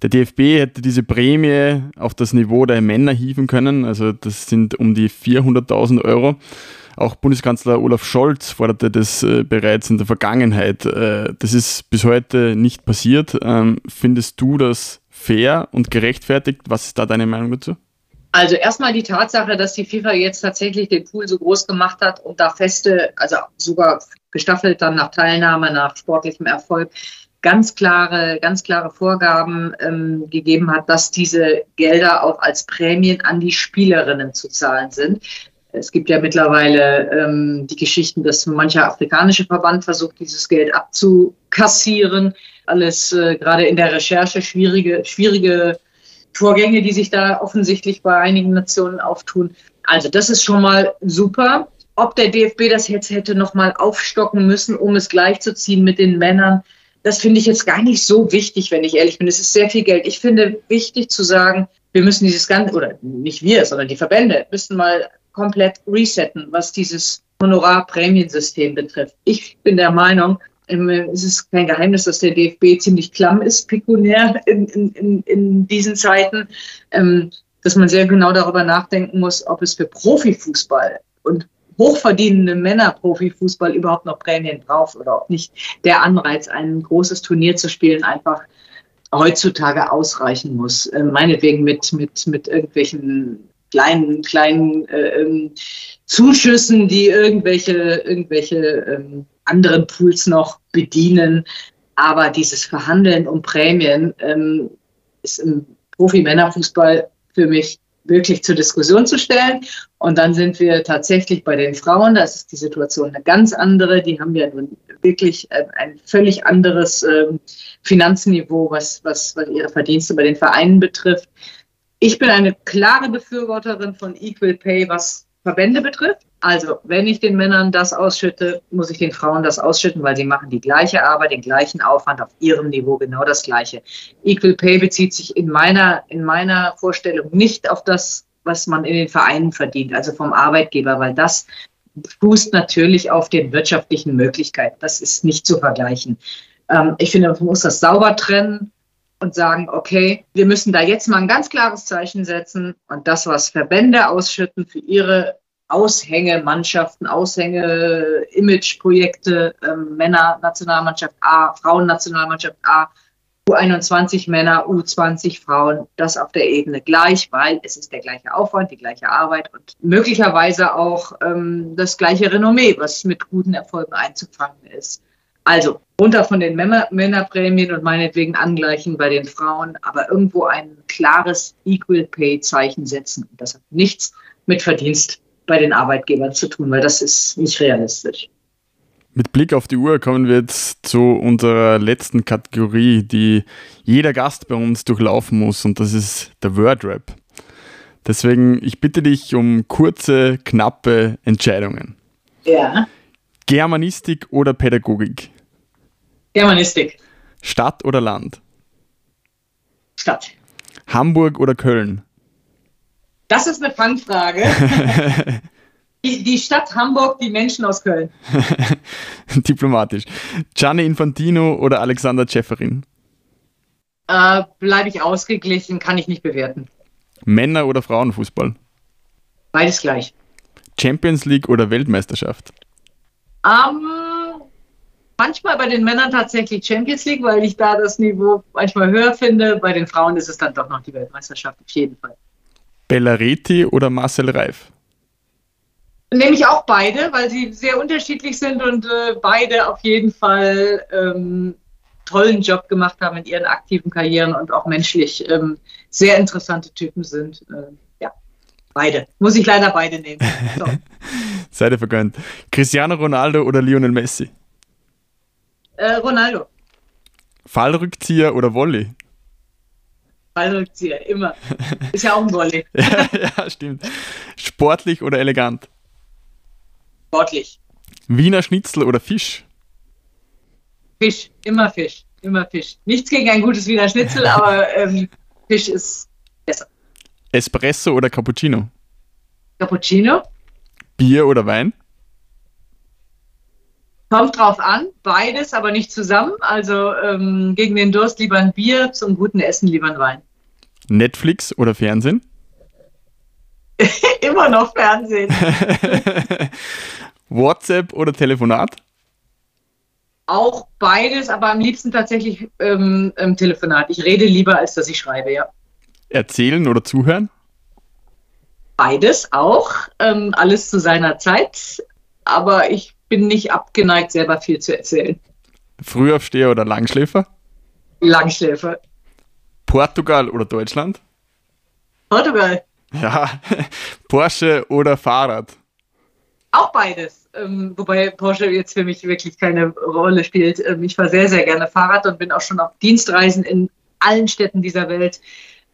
Der DFB hätte diese Prämie auf das Niveau der Männer hieven können, also das sind um die 400.000 Euro. Auch Bundeskanzler Olaf Scholz forderte das äh, bereits in der Vergangenheit. Äh, das ist bis heute nicht passiert. Ähm, findest du das fair und gerechtfertigt? Was ist da deine Meinung dazu? Also erstmal die Tatsache, dass die FIFA jetzt tatsächlich den Pool so groß gemacht hat und da feste, also sogar gestaffelt dann nach Teilnahme, nach sportlichem Erfolg, ganz klare, ganz klare Vorgaben ähm, gegeben hat, dass diese Gelder auch als Prämien an die Spielerinnen zu zahlen sind. Es gibt ja mittlerweile ähm, die Geschichten, dass mancher afrikanische Verband versucht, dieses Geld abzukassieren. Alles äh, gerade in der Recherche schwierige, schwierige Vorgänge, die sich da offensichtlich bei einigen Nationen auftun. Also das ist schon mal super. Ob der DFB das jetzt hätte noch mal aufstocken müssen, um es gleichzuziehen mit den Männern, das finde ich jetzt gar nicht so wichtig, wenn ich ehrlich bin. Es ist sehr viel Geld. Ich finde wichtig zu sagen, wir müssen dieses ganze, oder nicht wir, sondern die Verbände, müssen mal komplett resetten, was dieses Honorarprämiensystem betrifft. Ich bin der Meinung, es ist kein Geheimnis, dass der DFB ziemlich klamm ist, pekunär in, in, in diesen Zeiten, ähm, dass man sehr genau darüber nachdenken muss, ob es für Profifußball und hochverdienende Männer Profifußball überhaupt noch Prämien braucht oder ob nicht der Anreiz, ein großes Turnier zu spielen, einfach heutzutage ausreichen muss. Äh, meinetwegen mit, mit, mit irgendwelchen kleinen, kleinen äh, ähm, Zuschüssen, die irgendwelche, irgendwelche ähm, anderen Pools noch bedienen. Aber dieses Verhandeln um Prämien ähm, ist im Profi-Männerfußball für mich wirklich zur Diskussion zu stellen. Und dann sind wir tatsächlich bei den Frauen. Da ist die Situation eine ganz andere. Die haben ja nun wirklich ein, ein völlig anderes ähm, Finanzniveau, was, was, was ihre Verdienste bei den Vereinen betrifft. Ich bin eine klare Befürworterin von Equal Pay, was Verbände betrifft. Also, wenn ich den Männern das ausschütte, muss ich den Frauen das ausschütten, weil sie machen die gleiche Arbeit, den gleichen Aufwand auf ihrem Niveau, genau das gleiche. Equal Pay bezieht sich in meiner, in meiner Vorstellung nicht auf das, was man in den Vereinen verdient, also vom Arbeitgeber, weil das fußt natürlich auf den wirtschaftlichen Möglichkeiten. Das ist nicht zu vergleichen. Ähm, ich finde, man muss das sauber trennen und sagen, okay, wir müssen da jetzt mal ein ganz klares Zeichen setzen und das, was Verbände ausschütten für ihre Aushängemannschaften, Aushänge, Imageprojekte, ähm, Männer Nationalmannschaft A, Frauen Nationalmannschaft A, U21 Männer, U20 Frauen, das auf der Ebene gleich, weil es ist der gleiche Aufwand, die gleiche Arbeit und möglicherweise auch ähm, das gleiche Renommee, was mit guten Erfolgen einzufangen ist. Also runter von den Männerprämien und meinetwegen angleichen bei den Frauen, aber irgendwo ein klares Equal Pay Zeichen setzen. Das hat nichts mit Verdienst bei den Arbeitgebern zu tun, weil das ist nicht realistisch. Mit Blick auf die Uhr kommen wir jetzt zu unserer letzten Kategorie, die jeder Gast bei uns durchlaufen muss, und das ist der Wordrap. Deswegen, ich bitte dich um kurze, knappe Entscheidungen. Ja. Germanistik oder Pädagogik? Germanistik. Stadt oder Land? Stadt. Hamburg oder Köln? Das ist eine Fangfrage. die, die Stadt Hamburg, die Menschen aus Köln. Diplomatisch. Gianni Infantino oder Alexander Ceferin? Äh, Bleibe ich ausgeglichen, kann ich nicht bewerten. Männer- oder Frauenfußball? Beides gleich. Champions League oder Weltmeisterschaft? Ähm, manchmal bei den Männern tatsächlich Champions League, weil ich da das Niveau manchmal höher finde. Bei den Frauen ist es dann doch noch die Weltmeisterschaft, auf jeden Fall. Bellareti oder Marcel Reif? Nehme ich auch beide, weil sie sehr unterschiedlich sind und äh, beide auf jeden Fall ähm, tollen Job gemacht haben in ihren aktiven Karrieren und auch menschlich ähm, sehr interessante Typen sind. Äh, ja, beide. Muss ich leider beide nehmen. So. Seid vergönnt. Cristiano Ronaldo oder Lionel Messi? Äh, Ronaldo. Fallrückzieher oder Volley? Fallrückzieher, immer. Ist ja auch ein Volley. ja, ja, stimmt. Sportlich oder elegant? Sportlich. Wiener Schnitzel oder Fisch? Fisch, immer Fisch, immer Fisch. Nichts gegen ein gutes Wiener Schnitzel, aber ähm, Fisch ist besser. Espresso oder Cappuccino? Cappuccino. Bier oder Wein? Kommt drauf an, beides, aber nicht zusammen. Also ähm, gegen den Durst lieber ein Bier, zum guten Essen lieber ein Wein. Netflix oder Fernsehen? Immer noch Fernsehen. WhatsApp oder Telefonat? Auch beides, aber am liebsten tatsächlich ähm, Telefonat. Ich rede lieber, als dass ich schreibe, ja. Erzählen oder zuhören? Beides auch. Ähm, alles zu seiner Zeit. Aber ich bin nicht abgeneigt, selber viel zu erzählen. Frühaufsteher oder Langschläfer? Langschläfer. Portugal oder Deutschland? Portugal. Ja, Porsche oder Fahrrad? Auch beides. Ähm, wobei Porsche jetzt für mich wirklich keine Rolle spielt. Ähm, ich fahre sehr, sehr gerne Fahrrad und bin auch schon auf Dienstreisen in allen Städten dieser Welt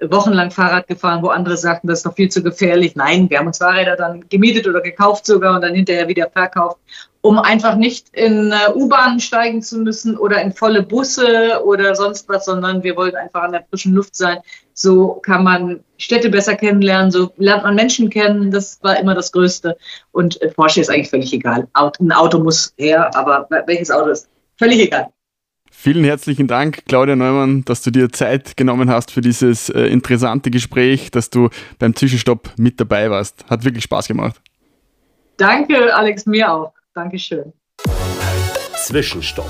wochenlang Fahrrad gefahren, wo andere sagten, das ist doch viel zu gefährlich. Nein, wir haben uns Fahrräder dann gemietet oder gekauft sogar und dann hinterher wieder verkauft, um einfach nicht in äh, U-Bahnen steigen zu müssen oder in volle Busse oder sonst was, sondern wir wollten einfach an der frischen Luft sein. So kann man Städte besser kennenlernen, so lernt man Menschen kennen. Das war immer das Größte. Und äh, Porsche ist eigentlich völlig egal. ein Auto muss her, aber welches Auto ist völlig egal. Vielen herzlichen Dank, Claudia Neumann, dass du dir Zeit genommen hast für dieses äh, interessante Gespräch, dass du beim Zwischenstopp mit dabei warst. Hat wirklich Spaß gemacht. Danke, Alex, mir auch. Dankeschön. Zwischenstopp.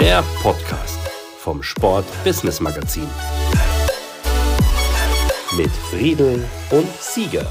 Der Podcast vom Sport Business Magazin. Mit Friedel und Sieger.